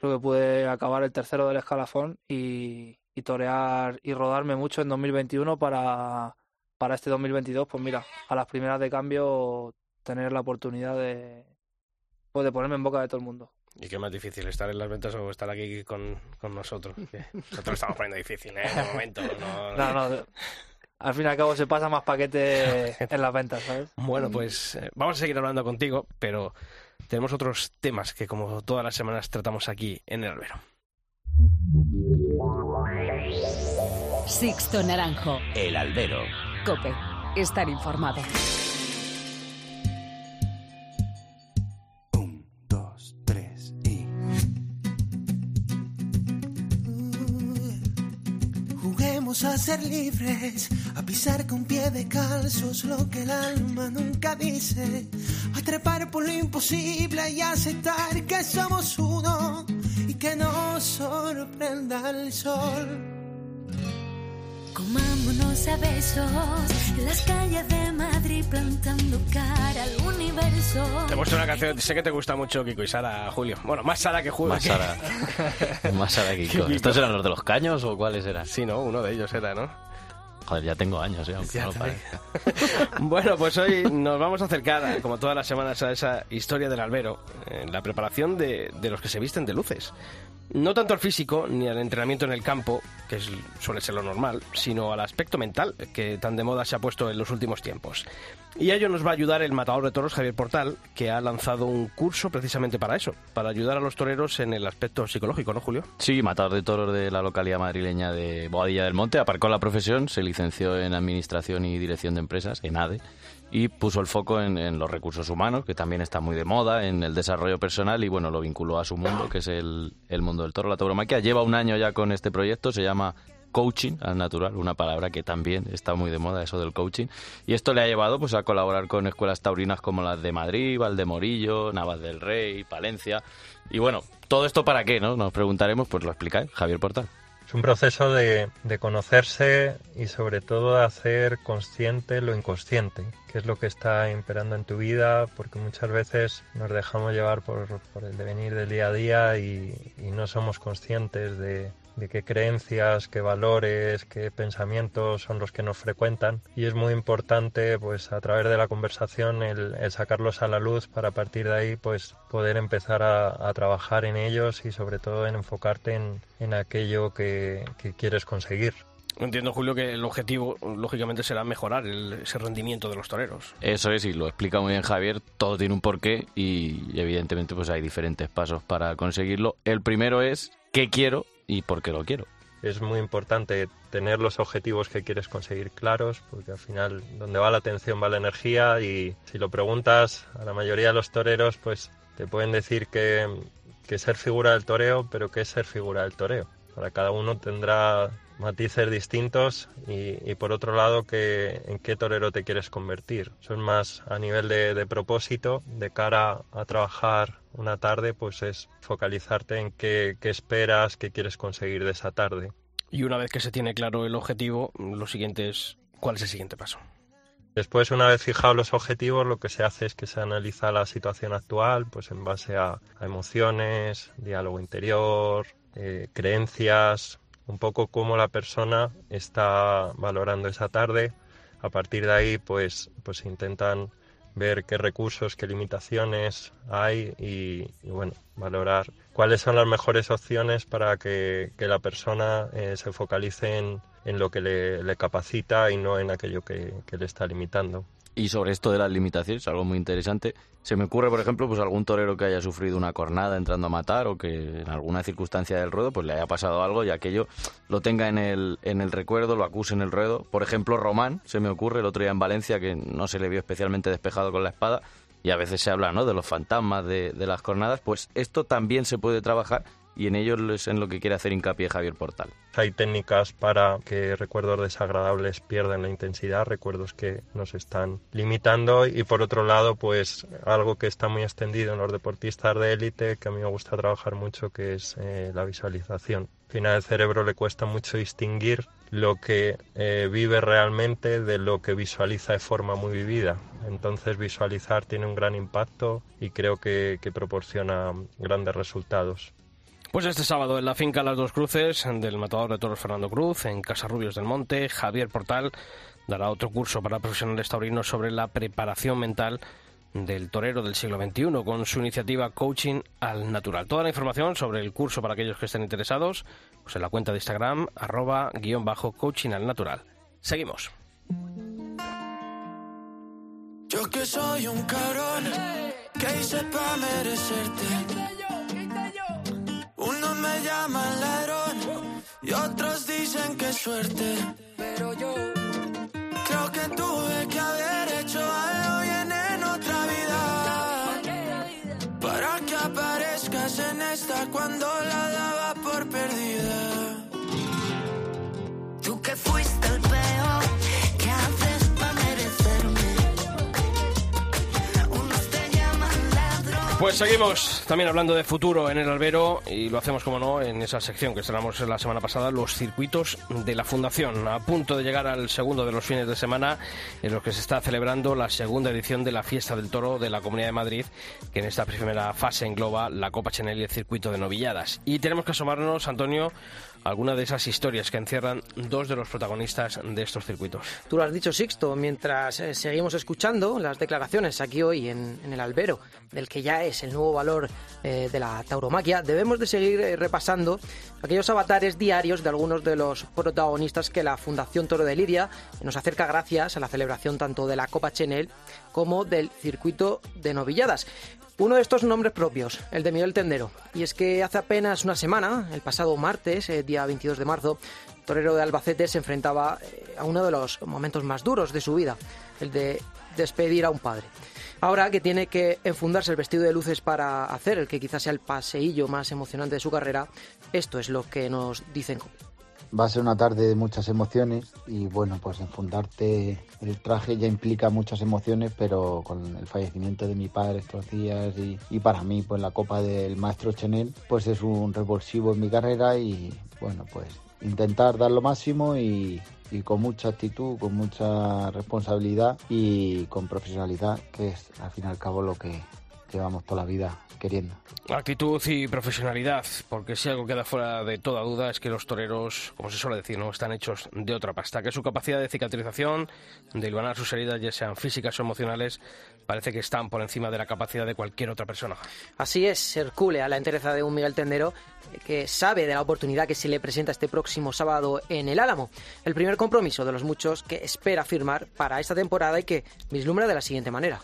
Creo que pude acabar el tercero del escalafón y, y torear y rodarme mucho en 2021 para, para este 2022. Pues mira, a las primeras de cambio tener la oportunidad de, pues de ponerme en boca de todo el mundo. Y qué más difícil, estar en las ventas o estar aquí con, con nosotros. Nosotros lo estamos poniendo difícil, ¿eh? De momento. No, No, no, al fin y al cabo se pasa más paquete en las ventas, ¿sabes? Bueno, pues eh, vamos a seguir hablando contigo, pero tenemos otros temas que como todas las semanas tratamos aquí en el albero. Sixto Naranjo. El albero. Cope. Estar informado. Un, dos, tres y. Juguemos a ser libres, a pisar con pie de calzos lo que el alma nunca dice, a trepar por lo imposible y aceptar que somos uno y que nos sorprenda el sol. Comámonos a besos en las calles de Madrid plantando cara al universo. Te he puesto una canción, sé que te gusta mucho Kiko y Sara, Julio. Bueno, más Sara que Julio. Más Sara. Más Sara Kiko. ¿Estos eran los de los caños o cuáles eran? Sí, ¿no? Uno de ellos era, ¿no? Joder, ya tengo años, ¿eh? aunque Ya no lo. Bueno, pues hoy nos vamos a acercar, como todas las semanas, a esa historia del albero, en la preparación de, de los que se visten de luces. No tanto al físico ni al entrenamiento en el campo, que es- suele ser lo normal, sino al aspecto mental, que tan de moda se ha puesto en los últimos tiempos. Y a ello nos va a ayudar el matador de toros Javier Portal, que ha lanzado un curso precisamente para eso, para ayudar a los toreros en el aspecto psicológico, ¿no, Julio? Sí, matador de toros de la localidad madrileña de Boadilla del Monte, aparcó la profesión, se licenció en Administración y Dirección de Empresas, en ADE, y puso el foco en, los recursos humanos, que también está muy de moda, en el desarrollo personal, y bueno, lo vinculó a su mundo, que es el, el mundo del toro, la tauromaquia. Lleva un año ya con este proyecto, se llama coaching al natural, una palabra que también está muy de moda, eso del coaching. Y esto le ha llevado pues a colaborar con escuelas taurinas como las de Madrid, Valdemorillo, Navas del Rey, Palencia. Y bueno, todo esto para qué, ¿no? Nos preguntaremos, pues lo explica Javier Portal. Es un proceso de, conocerse y sobre todo de hacer consciente lo inconsciente, que es lo que está imperando en tu vida, porque muchas veces nos dejamos llevar por, por el devenir del día a día y no somos conscientes de, de qué creencias, qué valores, qué pensamientos son los que nos frecuentan y es muy importante pues a través de la conversación el, el sacarlos a la luz para a partir de ahí pues poder empezar a, a trabajar en ellos y sobre todo en enfocarte en, en aquello que, que quieres conseguir. Entiendo, Julio, que el objetivo, lógicamente, será mejorar el- ese rendimiento de los toreros. Eso es, y lo explica muy bien Javier, todo tiene un porqué y evidentemente pues hay diferentes pasos para conseguirlo. El primero es qué quiero y por qué lo quiero. Es muy importante tener los objetivos que quieres conseguir claros, porque al final donde va la atención va la energía y si lo preguntas a la mayoría de los toreros, pues te pueden decir que, que ser figura del toreo, pero que es ser figura del toreo. Para cada uno tendrá matices distintos y, y por otro lado que en qué torero te quieres convertir. Eso es más a nivel de, de propósito, de cara a trabajar una tarde, pues es focalizarte en qué, qué esperas, qué quieres conseguir de esa tarde. Y una vez que se tiene claro el objetivo, lo siguiente es cuál es el siguiente paso. Después, una vez fijados los objetivos, lo que se hace es que se analiza la situación actual, pues en base a, a emociones, diálogo interior, eh, creencias, un poco cómo la persona está valorando esa tarde. A partir de ahí, pues, pues intentan ver qué recursos, qué limitaciones hay y, bueno, valorar cuáles son las mejores opciones para que, que la persona eh, se focalice en, en lo que le, le, capacita y no en aquello que, que, le está limitando. Y sobre esto de las limitaciones, algo muy interesante, se me ocurre, por ejemplo, pues algún torero que haya sufrido una cornada entrando a matar o que en alguna circunstancia del ruedo pues le haya pasado algo y aquello lo tenga en el, en el recuerdo, lo acuse en el ruedo. Por ejemplo, Román, se me ocurre el otro día en Valencia que no se le vio especialmente despejado con la espada y a veces se habla ¿no? de los fantasmas de, de las cornadas, pues esto también se puede trabajar y en ello es en lo que quiere hacer hincapié Javier Portal. Hay técnicas para que recuerdos desagradables pierdan la intensidad, recuerdos que nos están limitando y por otro lado, pues algo que está muy extendido en los deportistas de élite, que a mí me gusta trabajar mucho, que es eh, la visualización. Al final al cerebro le cuesta mucho distinguir lo que eh, vive realmente de lo que visualiza de forma muy vivida. Entonces visualizar tiene un gran impacto y creo que, que proporciona grandes resultados. Pues este sábado en la finca Las Dos Cruces del matador de toros Fernando Cruz, en Casarrubios del Monte, Javier Portal dará otro curso para profesionales taurinos sobre la preparación mental del torero del siglo XXI con su iniciativa Coaching al Natural. Toda la información sobre el curso para aquellos que estén interesados pues en la cuenta de Instagram arroba guion bajo coaching al natural. Seguimos. Yo que soy un que merecerte. Me llaman ladrón y otros dicen que suerte. Pero yo creo que tuve que haber hecho algo bien en otra vida. Para que aparezcas en esta cuando la daba por perdida. Pues seguimos también hablando de futuro en el albero y lo hacemos, como no, en esa sección que estrenamos la semana pasada, los circuitos de la Fundación. A punto de llegar al segundo de los fines de semana en los que se está celebrando la segunda edición de la Fiesta del Toro de la Comunidad de Madrid, que en esta primera fase engloba la Copa Chanel y el circuito de novilladas. Y tenemos que asomarnos, Antonio, alguna de esas historias que encierran dos de los protagonistas de estos circuitos. Tú lo has dicho, Sixto, mientras eh, seguimos escuchando las declaraciones aquí hoy en, el albero, del que ya es el nuevo valor eh, de la tauromaquia, debemos de seguir eh, repasando aquellos avatares diarios de algunos de los protagonistas que la Fundación Toro de Lidia nos acerca gracias a la celebración tanto de la Copa Chenel como del circuito de novilladas. Uno de estos nombres propios, el de Miguel Tendero. Y es que hace apenas una semana, el pasado martes, eh, día 22 de marzo, el torero de Albacete se enfrentaba eh, a uno de los momentos más duros de su vida, el de despedir a un padre. Ahora que tiene que enfundarse el vestido de luces para hacer el que quizás sea el paseillo más emocionante de su carrera, esto es lo que nos dicen va a ser una tarde de muchas emociones y bueno, pues enfundarte el traje ya implica muchas emociones, pero con el fallecimiento de mi padre estos días y, y para mí pues la copa del maestro Chanel pues es un revulsivo en mi carrera y bueno, pues intentar dar lo máximo y, y con mucha actitud, con mucha responsabilidad y con profesionalidad, que es al fin y al cabo lo que llevamos toda la vida queriendo. Actitud y profesionalidad, porque si algo queda fuera de toda duda es que los toreros, como se suele decir, no están hechos de otra pasta, que su capacidad de cicatrización, de iluminar sus heridas, ya sean físicas o emocionales, parece que están por encima de la capacidad de cualquier otra persona. Así es, Hercule, a la entereza de un Miguel Tendero que sabe de la oportunidad que se le presenta este próximo sábado en el Álamo. El primer compromiso de los muchos que espera firmar para esta temporada y que vislumbra de la siguiente manera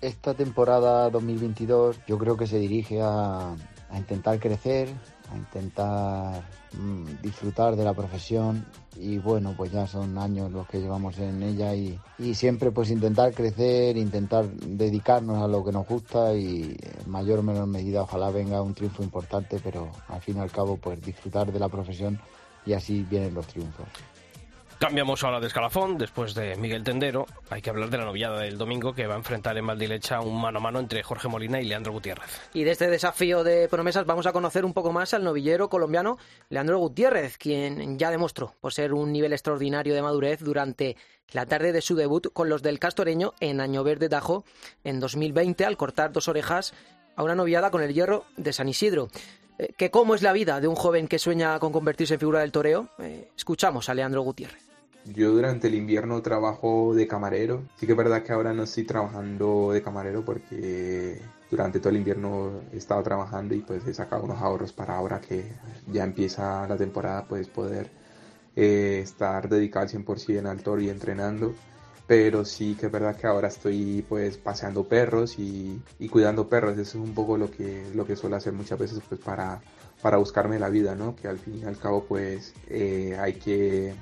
esta temporada 2022 yo creo que se dirige a, intentar crecer, a intentar mmm, disfrutar de la profesión y bueno, pues ya son años los que llevamos en ella y, y, siempre pues intentar crecer, intentar dedicarnos a lo que nos gusta y en mayor o menor medida ojalá venga un triunfo importante, pero al fin y al cabo pues disfrutar de la profesión y así vienen los triunfos. Cambiamos ahora de escalafón. Después de Miguel Tendero, hay que hablar de la noviada del domingo que va a enfrentar en Valdilecha un mano a mano entre Jorge Molina y Leandro Gutiérrez. Y de este desafío de promesas vamos a conocer un poco más al novillero colombiano Leandro Gutiérrez, quien ya demostró por ser un nivel extraordinario de madurez durante la tarde de su debut con los del Castoreño en Año Verde Tajo en 2020 al cortar dos orejas a una noviada con el hierro de San Isidro eh, que cómo es la vida de un joven que sueña con convertirse en figura del toreo, eh, escuchamos a Leandro Gutiérrez. Yo durante el invierno trabajo de camarero. Sí que es verdad que ahora no estoy trabajando de camarero porque durante todo el invierno he estado trabajando y pues he sacado unos ahorros para ahora que ya empieza la temporada pues poder eh, estar dedicado al 100% al toro y entrenando. Pero sí que es verdad que ahora estoy pues paseando perros y, y cuidando perros. Eso es un poco lo que, lo que suelo hacer muchas veces pues para, para buscarme la vida, ¿no? Que al fin y al cabo pues eh, hay que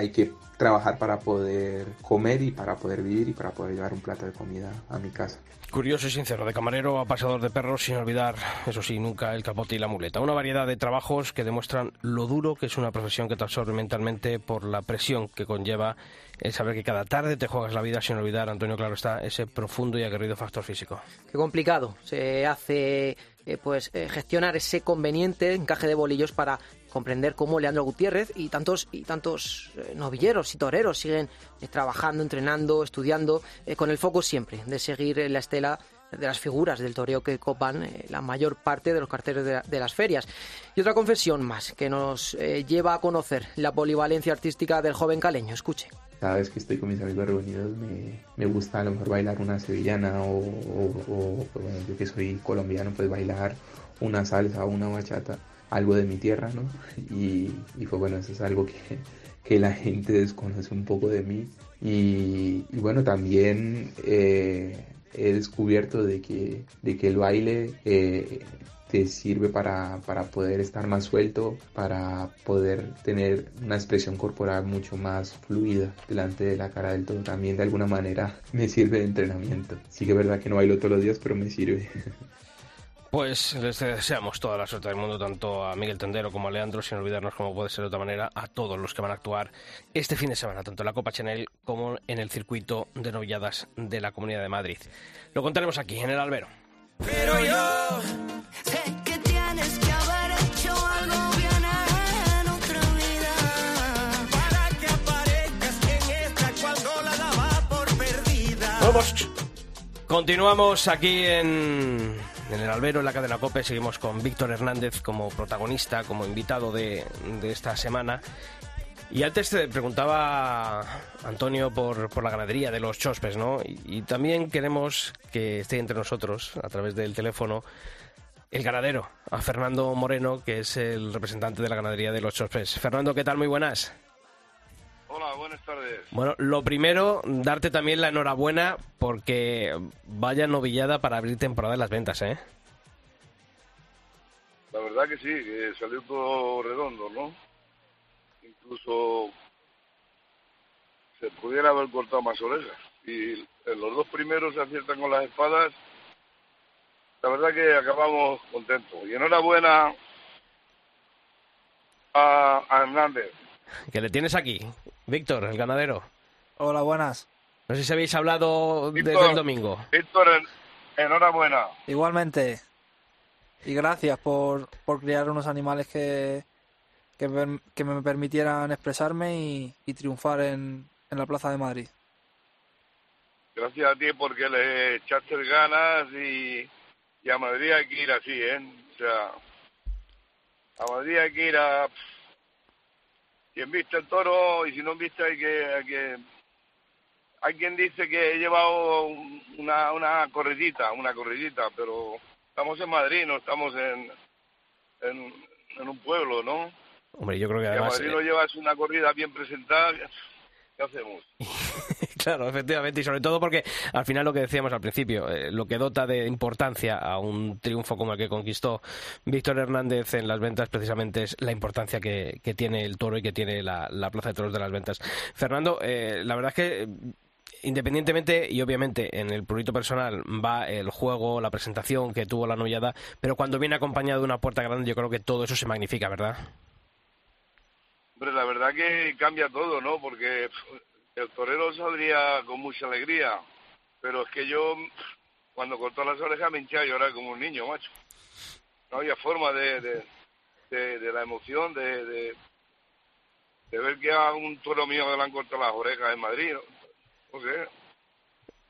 hay que trabajar para poder comer y para poder vivir y para poder llevar un plato de comida a mi casa. Curioso y sincero, de camarero a pasador de perros, sin olvidar, eso sí, nunca el capote y la muleta. Una variedad de trabajos que demuestran lo duro que es una profesión que te absorbe mentalmente por la presión que conlleva el saber que cada tarde te juegas la vida sin olvidar, Antonio, claro está, ese profundo y aguerrido factor físico. Qué complicado se hace eh, pues eh, gestionar ese conveniente encaje de bolillos para comprender cómo Leandro Gutiérrez y tantos y tantos eh, novilleros y toreros siguen eh, trabajando, entrenando, estudiando, eh, con el foco siempre de seguir la estela de las figuras del toreo que copan la mayor parte de los carteles de, las ferias. Y otra confesión más que nos lleva a conocer la polivalencia artística del joven caleño. Escuche. Cada vez que estoy con mis amigos reunidos me, gusta a lo mejor bailar una sevillana o, o, o bueno, yo que soy colombiano, pues bailar una salsa o una bachata algo de mi tierra, ¿no? Y, y pues bueno, eso es algo que, que, la gente desconoce un poco de mí. Y, y bueno, también eh, he descubierto de que, de que el baile eh, te sirve para, para, poder estar más suelto, para poder tener una expresión corporal mucho más fluida delante de la cara del todo. También de alguna manera me sirve de entrenamiento. Sí que es verdad que no bailo todos los días, pero me sirve. Pues les deseamos toda la suerte del mundo, tanto a Miguel Tendero como a Leandro, sin olvidarnos, como puede ser de otra manera, a todos los que van a actuar este fin de semana, tanto en la Copa Chanel como en el circuito de novilladas de la Comunidad de Madrid. Lo contaremos aquí, en el albero. Pero yo Sé que tienes que haber hecho algo bien en otra vida. para que aparezcas en esta cual no la daba por perdida. Vamos. Continuamos aquí en, en el albero, en la cadena COPE. Seguimos con Víctor Hernández como protagonista, como invitado de, esta semana. Y antes te preguntaba, Antonio, por, la ganadería de los chospes, ¿no? Y también queremos que esté entre nosotros, a través del teléfono, el ganadero, a Fernando Moreno, que es el representante de la ganadería de los chospes. Fernando, ¿qué tal? Muy buenas. Hola, buenas tardes. Bueno, lo primero, darte también la enhorabuena porque vaya novillada para abrir temporada en las ventas, ¿eh? La verdad que sí, que salió todo redondo, ¿no? Incluso se pudiera haber cortado más orejas. Y en los dos primeros se aciertan con las espadas. La verdad que acabamos contentos. Y enhorabuena a, a Hernández. Que le tienes aquí, Víctor, el ganadero. Hola, buenas. No sé si habéis hablado desde Víctor. el domingo. Víctor, en- enhorabuena. Igualmente. Y gracias por, por criar unos animales que, que, me permitieran expresarme y, y triunfar en, en la Plaza de Madrid. Gracias a ti porque le echaste ganas y, y a Madrid hay que ir así, ¿eh? O sea, a Madrid hay que ir a... Quien viste el toro y si no viste hay que... Hay, que, hay quien dice que he llevado un- una, una corridita, una corridita, pero estamos en Madrid, no estamos en, en, en un pueblo, ¿no? Hombre, yo creo que Si a además... Madrid eh, no llevas una corrida bien presentada, ¿qué hacemos? Claro, efectivamente, y sobre todo porque al final lo que decíamos al principio, eh, lo que dota de importancia a un triunfo como el que conquistó Víctor Hernández en las ventas precisamente es la importancia que, que tiene el toro y que tiene la, la Plaza de Toros de las Ventas. Fernando, eh, la verdad es que independientemente y obviamente en el prurito personal va el juego, la presentación que tuvo la novillada, pero cuando viene acompañado de una puerta grande yo creo que todo eso se magnifica, ¿verdad? Hombre, la verdad que cambia todo, ¿no? Porque el torero saldría con mucha alegría, pero es que yo, cuando cortó las orejas, me hinché a llorar como un niño, macho. No había forma de, de, de- de la emoción, de, de, de ver que a un toro mío le han cortado las orejas en Madrid. No, No sé,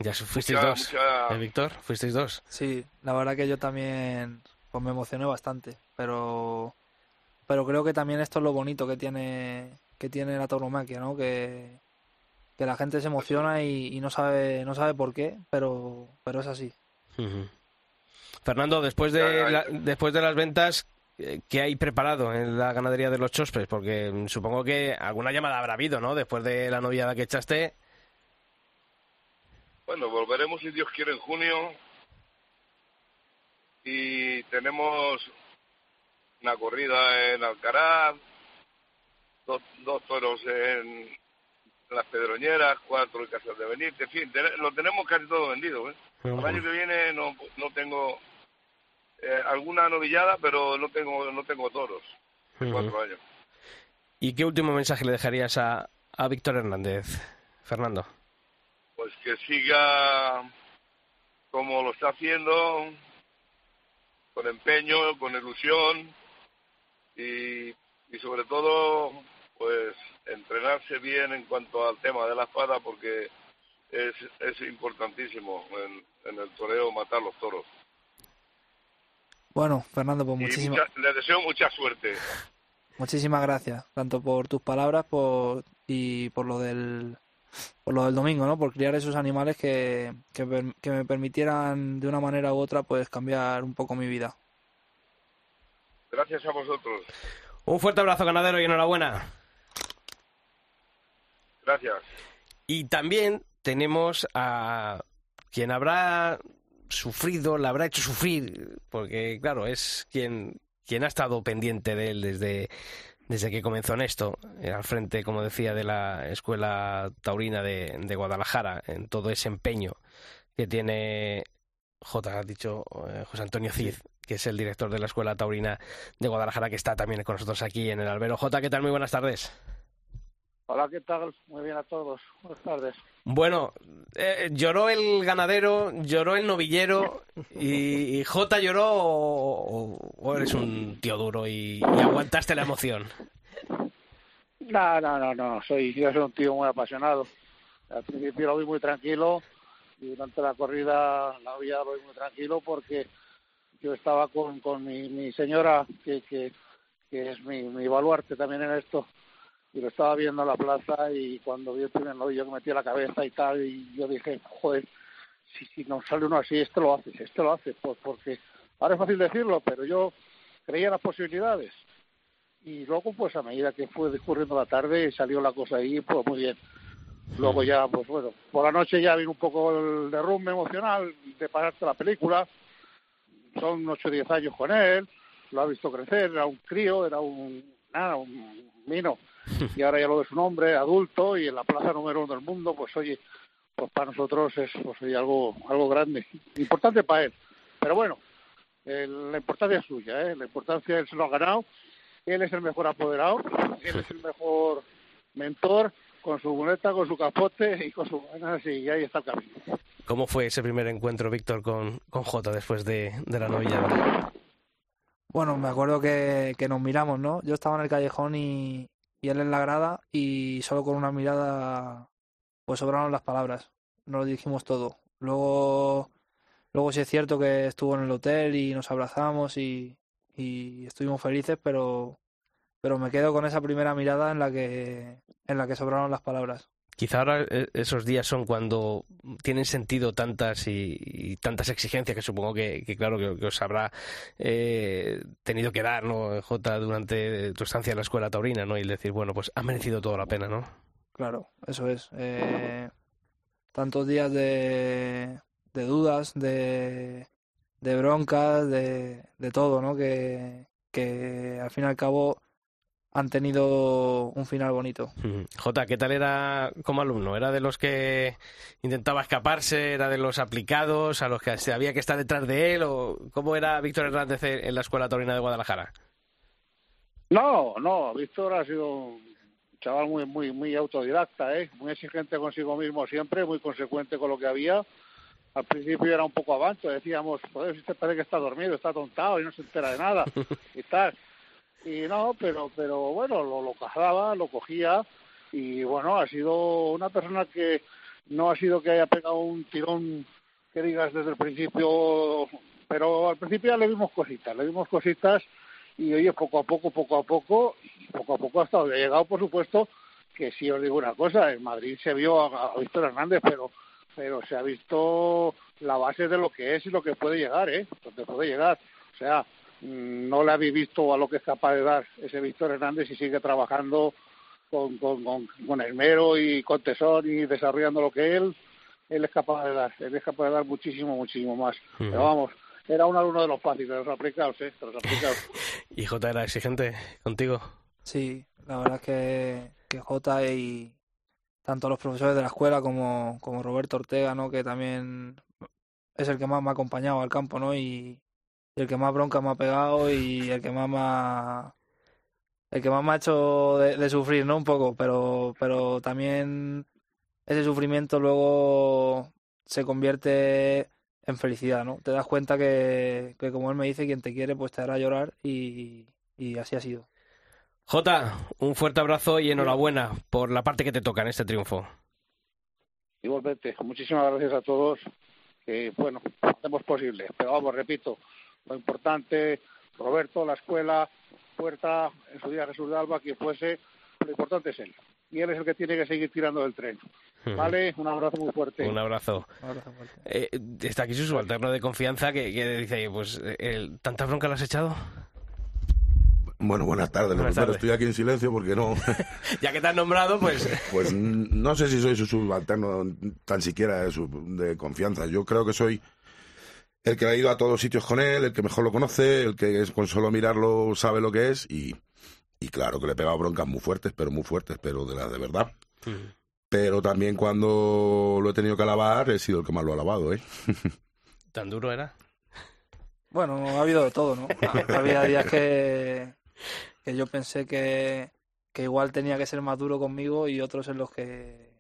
Ya fuisteis Mucha- dos, mucha- ¿eh, Víctor? ¿Fuisteis dos? Sí, la verdad que yo también pues me emocioné bastante, pero pero creo que también esto es lo bonito que tiene que tiene la tauromaquia, ¿no? Que, que la gente se emociona y, y no sabe no sabe por qué, pero pero es así. Fernando, después de, la- después de las ventas, eh, ¿qué hay preparado en la ganadería de los Chospes? Porque supongo que alguna llamada habrá habido, ¿no? Después de la noviada que echaste. Bueno, volveremos si Dios quiere en junio y tenemos una corrida en Alcaraz, dos, dos toros en las Pedroñeras, cuatro Casas de Benítez, en fin, ten- lo tenemos casi todo vendido. ¿eh? El año que viene no, no tengo eh, alguna novillada, pero no tengo no tengo toros. Cuatro años. ¿Y qué último mensaje le dejarías a, a Víctor Hernández, Fernando? Pues que siga como lo está haciendo, con empeño, con ilusión y, y sobre todo, pues entrenarse bien en cuanto al tema de la espada porque es, es importantísimo en, en el toreo matar los toros. Bueno, Fernando, pues muchísimas mucha- le deseo mucha suerte. muchísimas gracias, tanto por tus palabras por, y por lo del por lo del domingo, ¿no? Por criar esos animales que, que, per- que me permitieran de una manera u otra pues cambiar un poco mi vida. Gracias a vosotros. Un fuerte abrazo, ganadero, y enhorabuena. Gracias. Y también tenemos a quien habrá sufrido, la habrá hecho sufrir, porque claro, es quien, quien ha estado pendiente de él desde, desde que comenzó en esto, eh, al frente, como decía, de la Escuela Taurina de, de Guadalajara, en todo ese empeño que tiene J, ha dicho eh, José Antonio Cid, que es el director de la Escuela Taurina de Guadalajara, que está también con nosotros aquí en el albero. J, ¿qué tal? Muy buenas tardes. Hola, ¿qué tal? Muy bien a todos. Buenas tardes. Bueno, eh, lloró el ganadero, lloró el novillero y, y J lloró o, o eres un tío duro y, y aguantaste la emoción. No, no, no, no. Soy, yo soy un tío muy apasionado. Al principio lo vi muy tranquilo y durante la corrida la vida lo vi muy tranquilo porque yo estaba con, con mi, mi señora, que, que, que es mi, mi baluarte también en esto, y lo estaba viendo en la plaza y cuando vi el primer novillo que metía la cabeza y tal, y yo dije, joder, si, si nos sale uno así, este lo hace, este lo hace, pues porque ahora es fácil decirlo, pero yo creía en las posibilidades. Y luego, pues a medida que fue discurriendo la tarde, salió la cosa ahí, pues muy bien. Luego ya, pues bueno, por la noche ya vino un poco el derrumbe emocional de pararte la película. Son 8 o 10 años con él, lo ha visto crecer, era un crío, era un, nada, un mino. Y ahora ya lo es un hombre adulto y en la plaza número uno del mundo, pues oye, pues para nosotros es pues, oye, algo, algo grande, importante para él. Pero bueno, el- la importancia es suya, ¿eh? la importancia él se lo ha ganado, él es el mejor apoderado, él es el mejor mentor, con su muleta, con su capote y con sus ganas, y ahí está el camino. ¿Cómo fue ese primer encuentro, Víctor, con, con J después de, de la novillada? Bueno, me acuerdo que, que nos miramos, ¿no? Yo estaba en el callejón y, y él en la grada y solo con una mirada pues sobraron las palabras. Nos lo dijimos todo. Luego, luego sí es cierto que estuvo en el hotel y nos abrazamos y, y estuvimos felices, pero, pero me quedo con esa primera mirada en la que, en la que sobraron las palabras. Quizá ahora eh, esos días son cuando tienen sentido tantas y, tantas exigencias que supongo que, claro, que, os habrá eh, tenido que dar, ¿no, J, durante tu estancia en la escuela taurina, ¿no? Y decir, bueno, pues ha merecido toda la pena, ¿no? Claro, eso es. Eh, tantos días de, de dudas, de, de broncas, de, de todo, ¿no? Que, que al fin y al cabo han tenido un final bonito. Ujú. J, ¿qué tal era como alumno? ¿Era de los que intentaba escaparse? ¿Era de los aplicados? ¿A los que se había que estar detrás de él? ¿O cómo era Víctor Hernández en la escuela taurina de Guadalajara? No, no, Víctor ha sido un chaval muy, muy, muy autodidacta, ¿eh? muy exigente consigo mismo siempre, muy consecuente con lo que había. Al principio era un poco avanto, decíamos, joder, si este parece que está dormido, está tontado y no se entera de nada y tal. Y no, pero, pero bueno, lo, lo cazaba, lo cogía y bueno, ha sido una persona que no ha sido que haya pegado un tirón que digas desde el principio, pero al principio ya le vimos cositas, le vimos cositas y oye, poco a poco, poco a poco, poco a poco hasta donde ha llegado, por supuesto, que sí os digo una cosa, en Madrid se vio a, a Víctor Hernández, pero pero se ha visto la base de lo que es y lo que puede llegar, ¿eh? Donde puede llegar. O sea, no le habéis visto a lo que es capaz de dar ese Víctor Hernández y sigue trabajando con, con, con, con esmero y con tesón y desarrollando lo que él, él es capaz de dar. Él es capaz de dar muchísimo, muchísimo más. Pero vamos, era un alumno de los fáciles, de los aplicados, ¿eh? De los aplicados. ¿Y J era exigente contigo? Sí, la verdad es que, que Jota y tanto los profesores de la escuela como, como Roberto Ortega, ¿no? Que también es el que más me ha acompañado al campo, ¿no? Y, y el que más bronca me ha pegado y el que más me ha, el que más me ha hecho de, de sufrir, ¿no? Un poco, pero, pero también ese sufrimiento luego se convierte en felicidad, ¿no? Te das cuenta que, que como él me dice, quien te quiere pues te hará llorar y, y así ha sido. J, un fuerte abrazo y enhorabuena por la parte que te toca en este triunfo. Igualmente, muchísimas gracias a todos. Que, bueno, hacemos posible. Pero vamos, repito, lo importante, Roberto, la escuela, Puerta, en su día Jesús de Alba, quien fuese, lo importante es él. Y él es el que tiene que seguir tirando del tren. ¿Vale? Un abrazo muy fuerte. Un abrazo. Eh, está aquí su subalterno de confianza que, que dice, pues, el, ¿tanta bronca le has echado? Bueno, buenas tardes. Lo Buenas primero, tardes. estoy aquí en silencio porque no. Ya que te han nombrado, pues... Pues no sé si soy su subalterno tan siquiera de, su- de confianza. Yo creo que soy el que ha ido a todos sitios con él, el que mejor lo conoce, el que es- con solo mirarlo sabe lo que es y, y claro que le he pegado broncas muy fuertes, pero muy fuertes, pero de las de verdad. Pero también cuando lo he tenido que alabar he sido el que más lo ha alabado, ¿eh? ¿Tan duro era? Bueno, ha habido de todo, ¿no? Ha- Había días que, que yo pensé que, que igual tenía que ser más duro conmigo y otros en los que,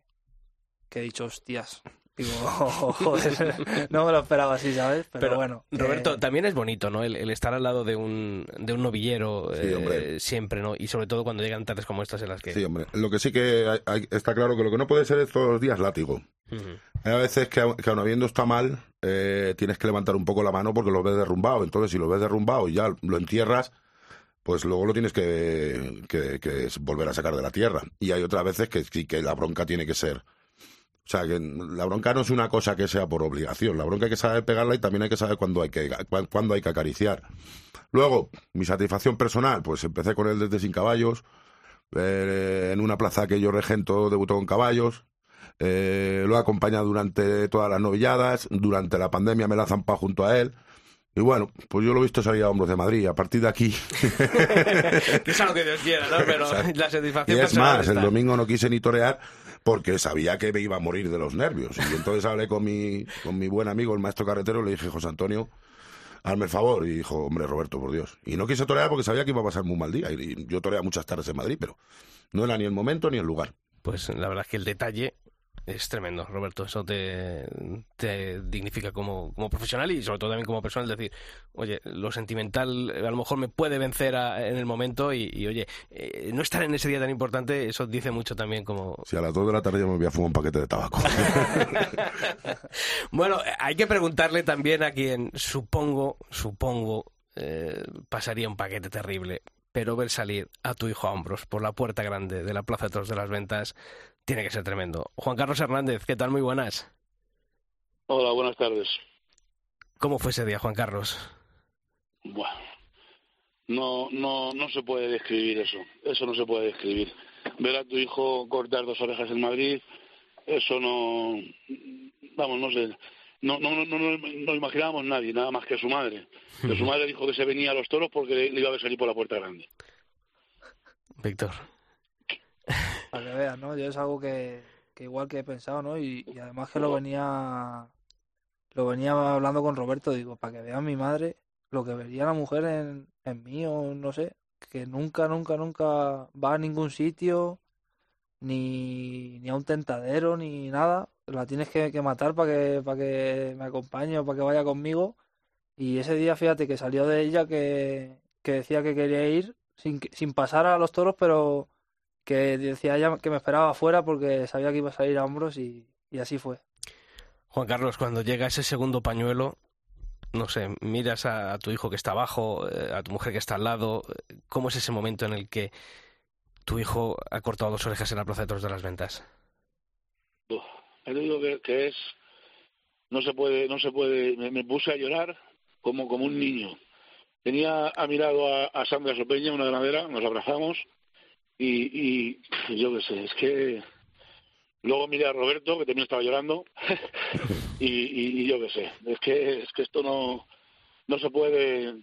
que he dicho, hostias. Digo, joder, no me lo esperaba así, ¿sabes? Pero, bueno. que- Roberto, también es bonito, ¿no? El, el estar al lado de un, de un novillero Sí, eh, siempre, ¿no? Y sobre todo cuando llegan tardes como estas en las que... Sí, hombre. Lo que sí que hay- hay- está claro que lo que no puede ser es todos los días látigo. Ujú. Hay a veces que, aun- que aun habiendo está mal, eh, tienes que levantar un poco la mano porque lo ves derrumbado. Entonces, si lo ves derrumbado y ya lo entierras, pues luego lo tienes que, que- que volver a sacar de la tierra. Y hay otras veces que sí que la bronca tiene que ser. O sea, que la bronca no es una cosa que sea por obligación. La bronca hay que saber pegarla y también hay que saber cuándo hay que, cuán- cuándo hay que acariciar. Luego, mi satisfacción personal, pues empecé con él desde sin caballos. Eh, en una plaza que yo regento debutó con caballos. Eh, lo he acompañado durante todas las novilladas. Durante la pandemia me la zampado junto a él. Y bueno, pues yo lo he visto salir a hombros de Madrid. A partir de aquí. que es algo que Dios quiera, ¿no? Pero la Y satisfacción es personal más, el domingo no quise ni torear porque sabía que me iba a morir de los nervios. Y entonces hablé con mi, con mi buen amigo, el maestro carretero, y le dije, José Antonio, hazme el favor. Y dijo, hombre, Roberto, por Dios. Y no quise torear porque sabía que iba a pasar muy mal día. Y yo toreé muchas tardes en Madrid, pero no era ni el momento ni el lugar. Pues la verdad es que el detalle es tremendo, Roberto. Eso te, te dignifica como, como profesional y sobre todo también como persona. Es decir, oye, lo sentimental eh, a lo mejor me puede vencer a- en el momento y, y, oye, eh, no estar en ese día tan importante, eso dice mucho también como... Si a las 2 de la tarde yo me voy a fumar un paquete de tabaco. Bueno, hay que preguntarle también a quien supongo, supongo, eh, pasaría un paquete terrible, pero ver salir a tu hijo a hombros por la puerta grande de la Plaza de Toros de las Ventas tiene que ser tremendo. Juan Carlos Hernández, ¿qué tal? Muy buenas. Hola, buenas tardes. ¿Cómo fue ese día, Juan Carlos? Bueno, no, no, no se puede describir eso. Eso no se puede describir. Ver a tu hijo cortar dos orejas en Madrid, eso no, vamos, no sé. No, no, no, no, no, imaginábamos nadie, nada más que su madre. Que su madre dijo que se venía a los toros porque le, iba a salir por la puerta grande. Víctor. Para que veas, ¿no? Yo es algo que, que igual que he pensado, ¿no? Y, además que lo venía lo venía hablando con Roberto, digo, para que vea mi madre lo que vería la mujer en, en mí o no sé, que nunca, nunca, nunca va a ningún sitio, ni, ni a un tentadero, ni nada. La tienes que, que matar para que, para que me acompañe o para que vaya conmigo. Y ese día, fíjate que salió de ella que, que decía que quería ir sin, sin pasar a los toros, pero que decía ella que me esperaba afuera porque sabía que iba a salir a hombros y, y así fue. Juan Carlos, cuando llega ese segundo pañuelo, no sé, miras a, a tu hijo que está abajo, eh, a tu mujer que está al lado, eh, ¿cómo es ese momento en el que tu hijo ha cortado dos orejas en la Plaza de Toros de las Ventas? Uf, te digo que, que es no se puede no se puede me, me puse a llorar como como un niño tenía a mi lado a, a Sandra Sopeña una ganadera nos abrazamos y, y yo qué sé es que luego miré a Roberto que también estaba llorando y, y, y yo qué sé es que es que esto no no se puede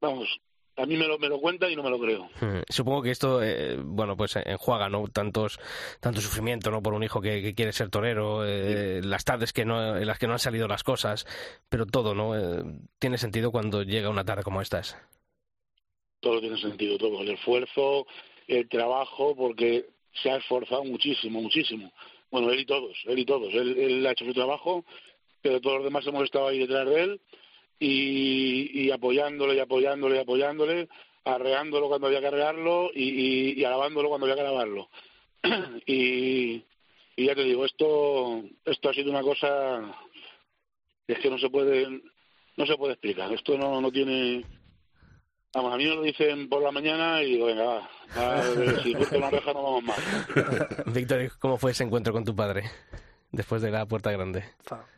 vamos a mí me lo me lo cuenta y no me lo creo Hmm, Supongo que esto, eh, bueno, pues enjuaga, ¿no? Tantos, tanto sufrimiento, ¿no? Por un hijo que, que quiere ser torero, eh, las tardes que no, en las que no han salido las cosas, pero todo, ¿no? Eh, tiene sentido cuando llega una tarde como estas. todo tiene sentido, todo, el esfuerzo, el trabajo, porque se ha esforzado muchísimo, muchísimo. Bueno, él y todos, él y todos. Él, ha hecho su trabajo, pero todos los demás hemos estado ahí detrás de él y, y apoyándole y apoyándole y apoyándole, arreándolo cuando había que arrearlo y, alabándolo cuando había que alabarlo. y, y ya te digo, esto, esto ha sido una cosa es que no se puede, no se puede explicar. Esto no, no tiene, Vamos, a mí me lo dicen por la mañana y digo, venga, va, va, si corto una oreja no vamos más. Víctor, ¿cómo fue ese encuentro con tu padre después de la puerta grande?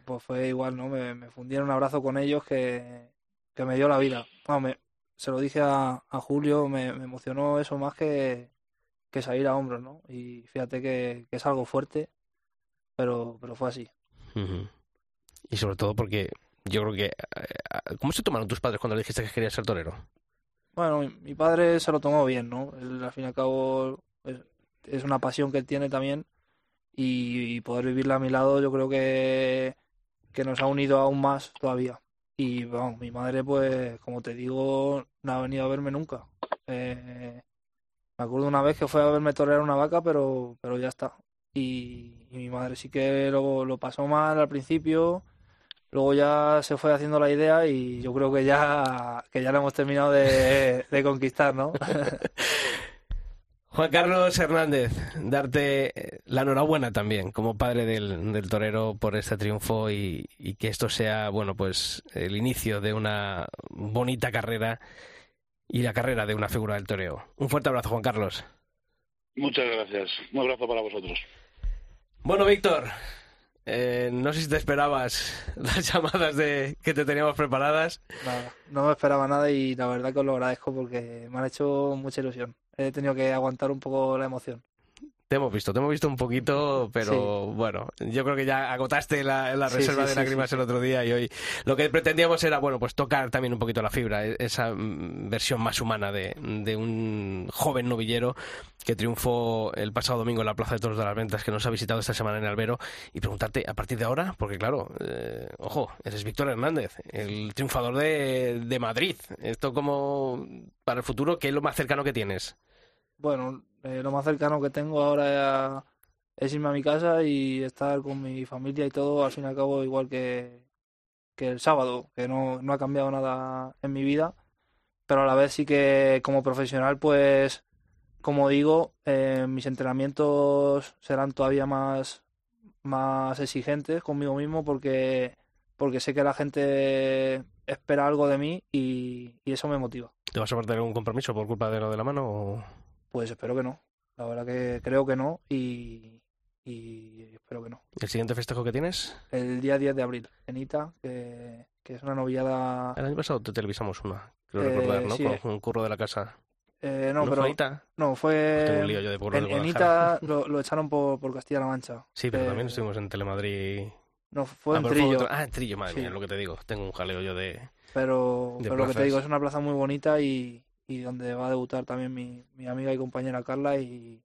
Pues fue igual, ¿no? Me, en un abrazo con ellos que, que me dio la vida. Vamos, me- se lo dije a, a Julio, me, me emocionó eso más que, que salir a hombros, ¿no? Y fíjate que, que es algo fuerte, pero, pero fue así. Y sobre todo porque yo creo que... eh, ¿Cómo se tomaron tus padres cuando le dijiste que querías ser torero? Bueno, mi, mi padre se lo tomó bien, ¿no? Al fin y al cabo, es, una pasión que él tiene también y, poder vivirla a mi lado yo creo que, que nos ha unido aún más todavía. Y vamos, mi madre, pues, como te digo, no ha venido a verme nunca. Eh, Me acuerdo una vez que fue a verme torear una vaca, pero, pero ya está. Y, y mi madre sí que lo, lo pasó mal al principio, luego ya se fue haciendo la idea y yo creo que ya, que ya lo hemos terminado de, de conquistar, ¿no? Juan Carlos Hernández, darte eh, la enhorabuena también como padre del, del torero por este triunfo y, y que esto sea, bueno, pues el inicio de una bonita carrera y la carrera de una figura del toreo. Un fuerte abrazo, Juan Carlos. Muchas gracias. Un abrazo para vosotros. Bueno, Víctor, eh, no sé si te esperabas las llamadas de que te teníamos preparadas. No me esperaba nada y la verdad que os lo agradezco porque me han hecho mucha ilusión. He tenido que aguantar un poco la emoción. Te hemos visto, te hemos visto un poquito, pero bueno, yo creo que ya agotaste la, la Sí, reserva sí, de sí, lágrimas sí, el otro día y hoy lo que pretendíamos era, bueno, pues tocar también un poquito la fibra, e- esa mm, versión más humana de, de un joven novillero que triunfó el pasado domingo en la Plaza de Toros de las Ventas, que nos ha visitado esta semana en Albero, y preguntarte a partir de ahora, porque claro, eh, ojo, eres Víctor Hernández, el triunfador de, de Madrid. Esto como para el futuro, ¿qué es lo más cercano que tienes? Bueno, eh, lo más cercano que tengo ahora es irme a mi casa y estar con mi familia y todo, al fin y al cabo, igual que, que el sábado, que no, no ha cambiado nada en mi vida, pero a la vez sí que como profesional, pues, como digo, eh, mis entrenamientos serán todavía más, más exigentes conmigo mismo porque, porque sé que la gente espera algo de mí y, y eso me motiva. ¿Te vas a perder algún compromiso por culpa de lo de la mano? O... Pues espero que no. La verdad que creo que no y, y espero que no. ¿El siguiente festejo que tienes? El día 10 de abril, en Ita, que, que es una novillada... El año pasado te televisamos una, creo Eh, recordar, ¿no? sí, Con eh. un curro de la casa. Eh, no, ¿No pero... fue Ita? No, fue... Tengo un lío yo de en, de en. Ita lo, lo echaron por, por Castilla-La Mancha. Sí, pero Eh, también estuvimos en Telemadrid. No, fue Ah, en Trillo. otro- Ah, en Trillo, madre Sí. mía, lo que te digo. Tengo un jaleo yo de... Pero, de pero lo que te digo, es una plaza muy bonita y, y donde va a debutar también mi, mi amiga y compañera Carla y,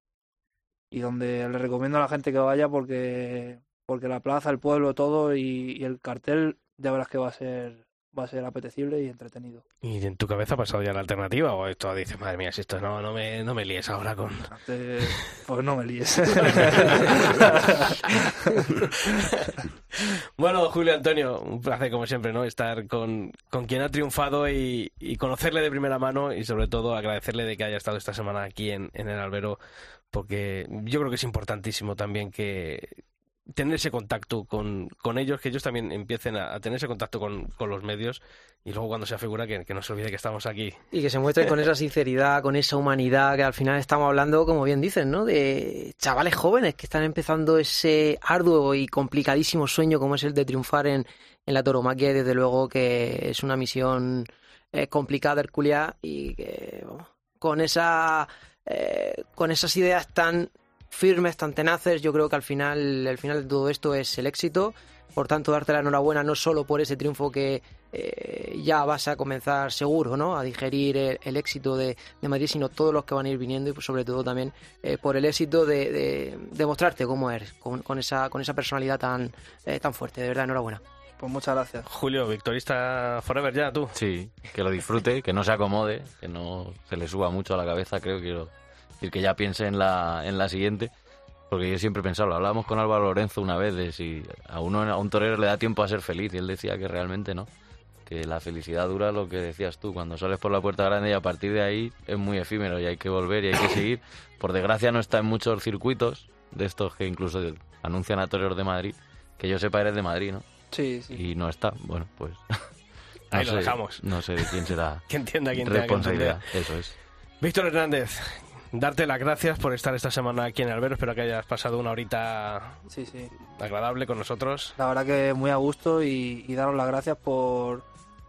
y donde le recomiendo a la gente que vaya porque, porque la plaza, el pueblo, todo y, y el cartel ya verás que va a ser va a ser apetecible y entretenido. ¿Y en tu cabeza ha pasado ya la alternativa? ¿O esto dices, madre mía, si esto no, no, me, no me líes ahora con... Pues no me líes. Bueno, Julio Antonio, un placer como siempre, ¿no? Estar con, con quien ha triunfado y, y conocerle de primera mano y sobre todo agradecerle de que haya estado esta semana aquí en, en el Albero, porque yo creo que es importantísimo también que tener ese contacto con, con ellos, que ellos también empiecen a, tener ese contacto con, con los medios y luego cuando sea figura que, que no se olvide que estamos aquí. Y que se muestren con esa sinceridad, con esa humanidad, que al final estamos hablando, como bien dicen, ¿no? De chavales jóvenes que están empezando ese arduo y complicadísimo sueño como es el de triunfar en, en la tauromaquia y desde luego que es una misión eh, complicada, hercúlea y que vamos, con esa eh, con esas ideas tan firmes, tan tenaces, yo creo que al final, el final de todo esto es el éxito. Por tanto, darte la enhorabuena no solo por ese triunfo que eh, ya vas a comenzar seguro, ¿no? A digerir el, el éxito de, de Madrid, sino todos los que van a ir viniendo y pues, sobre todo también eh, por el éxito de, de, de mostrarte cómo eres, con, con esa, con esa personalidad tan, eh, tan fuerte. De verdad, enhorabuena. Pues muchas gracias. Julio, victorista forever ya, tú. Sí, que lo disfrute, que no se acomode, que no se le suba mucho a la cabeza, creo que quiero decir que ya piense en la, en la siguiente. Porque yo siempre he pensado, lo hablábamos con Álvaro Lorenzo una vez, de si a uno a un torero le da tiempo a ser feliz, y él decía que realmente no. Que la felicidad dura lo que decías tú, cuando sales por la puerta grande y a partir de ahí es muy efímero y hay que volver y hay que seguir. Por desgracia no está en muchos circuitos de estos que incluso anuncian a toreros de Madrid, que yo sepa eres de Madrid, ¿no? Sí, sí. Y no está, bueno, pues... Ahí no lo sé- dejamos. No sé de quién será Que entienda quien tenga que responsabilidad, eso es. Víctor Hernández, darte las gracias por estar esta semana aquí en Albero. Espero que hayas pasado una horita Sí, sí. agradable con nosotros. La verdad que muy a gusto y, y daros las gracias por,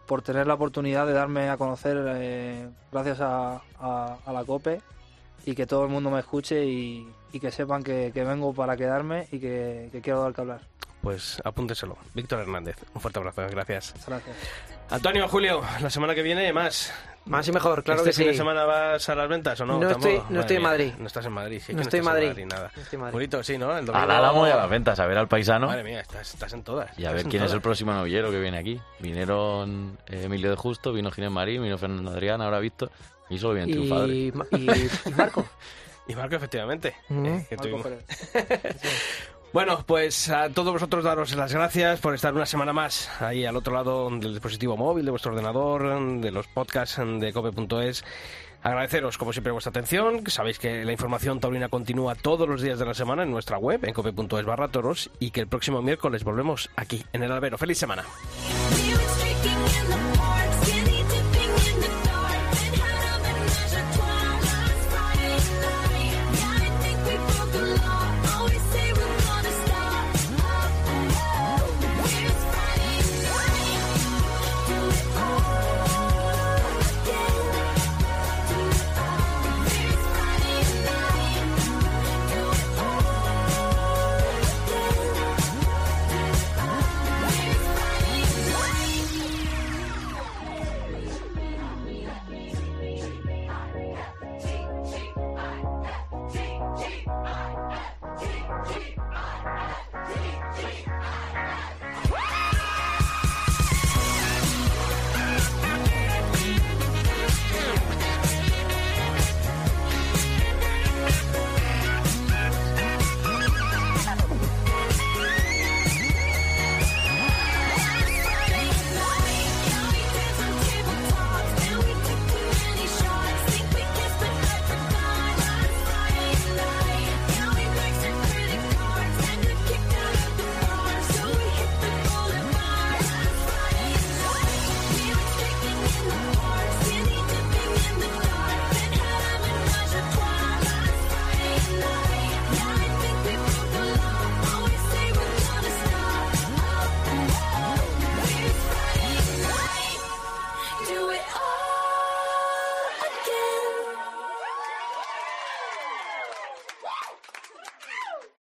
por tener la oportunidad de darme a conocer eh, gracias a, a- a la COPE y que todo el mundo me escuche y, y que sepan que, que vengo para quedarme y que, que quiero dar que hablar. Pues apúnteselo. Víctor Hernández, un fuerte abrazo, gracias. Gracias. Antonio, Julio, la semana que viene más. Más y mejor, claro ¿Este que fin de semana vas a las ventas o no? No estoy- no estoy en mía, Madrid. No estás en Madrid. sí, No estoy en Madrid. nada. No estoy en Madrid. Bonito, sí, ¿no? El Al domingo- Álamo y a las ventas, a ver al paisano. Madre mía, estás, estás en todas. Y a ver quién es el próximo novillero que viene aquí. Vinieron eh, Emilio de Justo, vino Ginés Marín, vino Fernando Adrián, ahora Víctor. Y solo viene triunfadores. y, Ma- y- y Marco. Y Marco, efectivamente. Mm. eh, que Marco tuvimos- Pérez. Bueno, pues a todos vosotros daros las gracias por estar una semana más ahí al otro lado del dispositivo móvil, de vuestro ordenador, de los podcasts de cope.es. Agradeceros, como siempre, vuestra atención. Sabéis que la información taurina continúa todos los días de la semana en nuestra web, en cope.es barra toros, y que el próximo miércoles volvemos aquí, en el albero. ¡Feliz semana!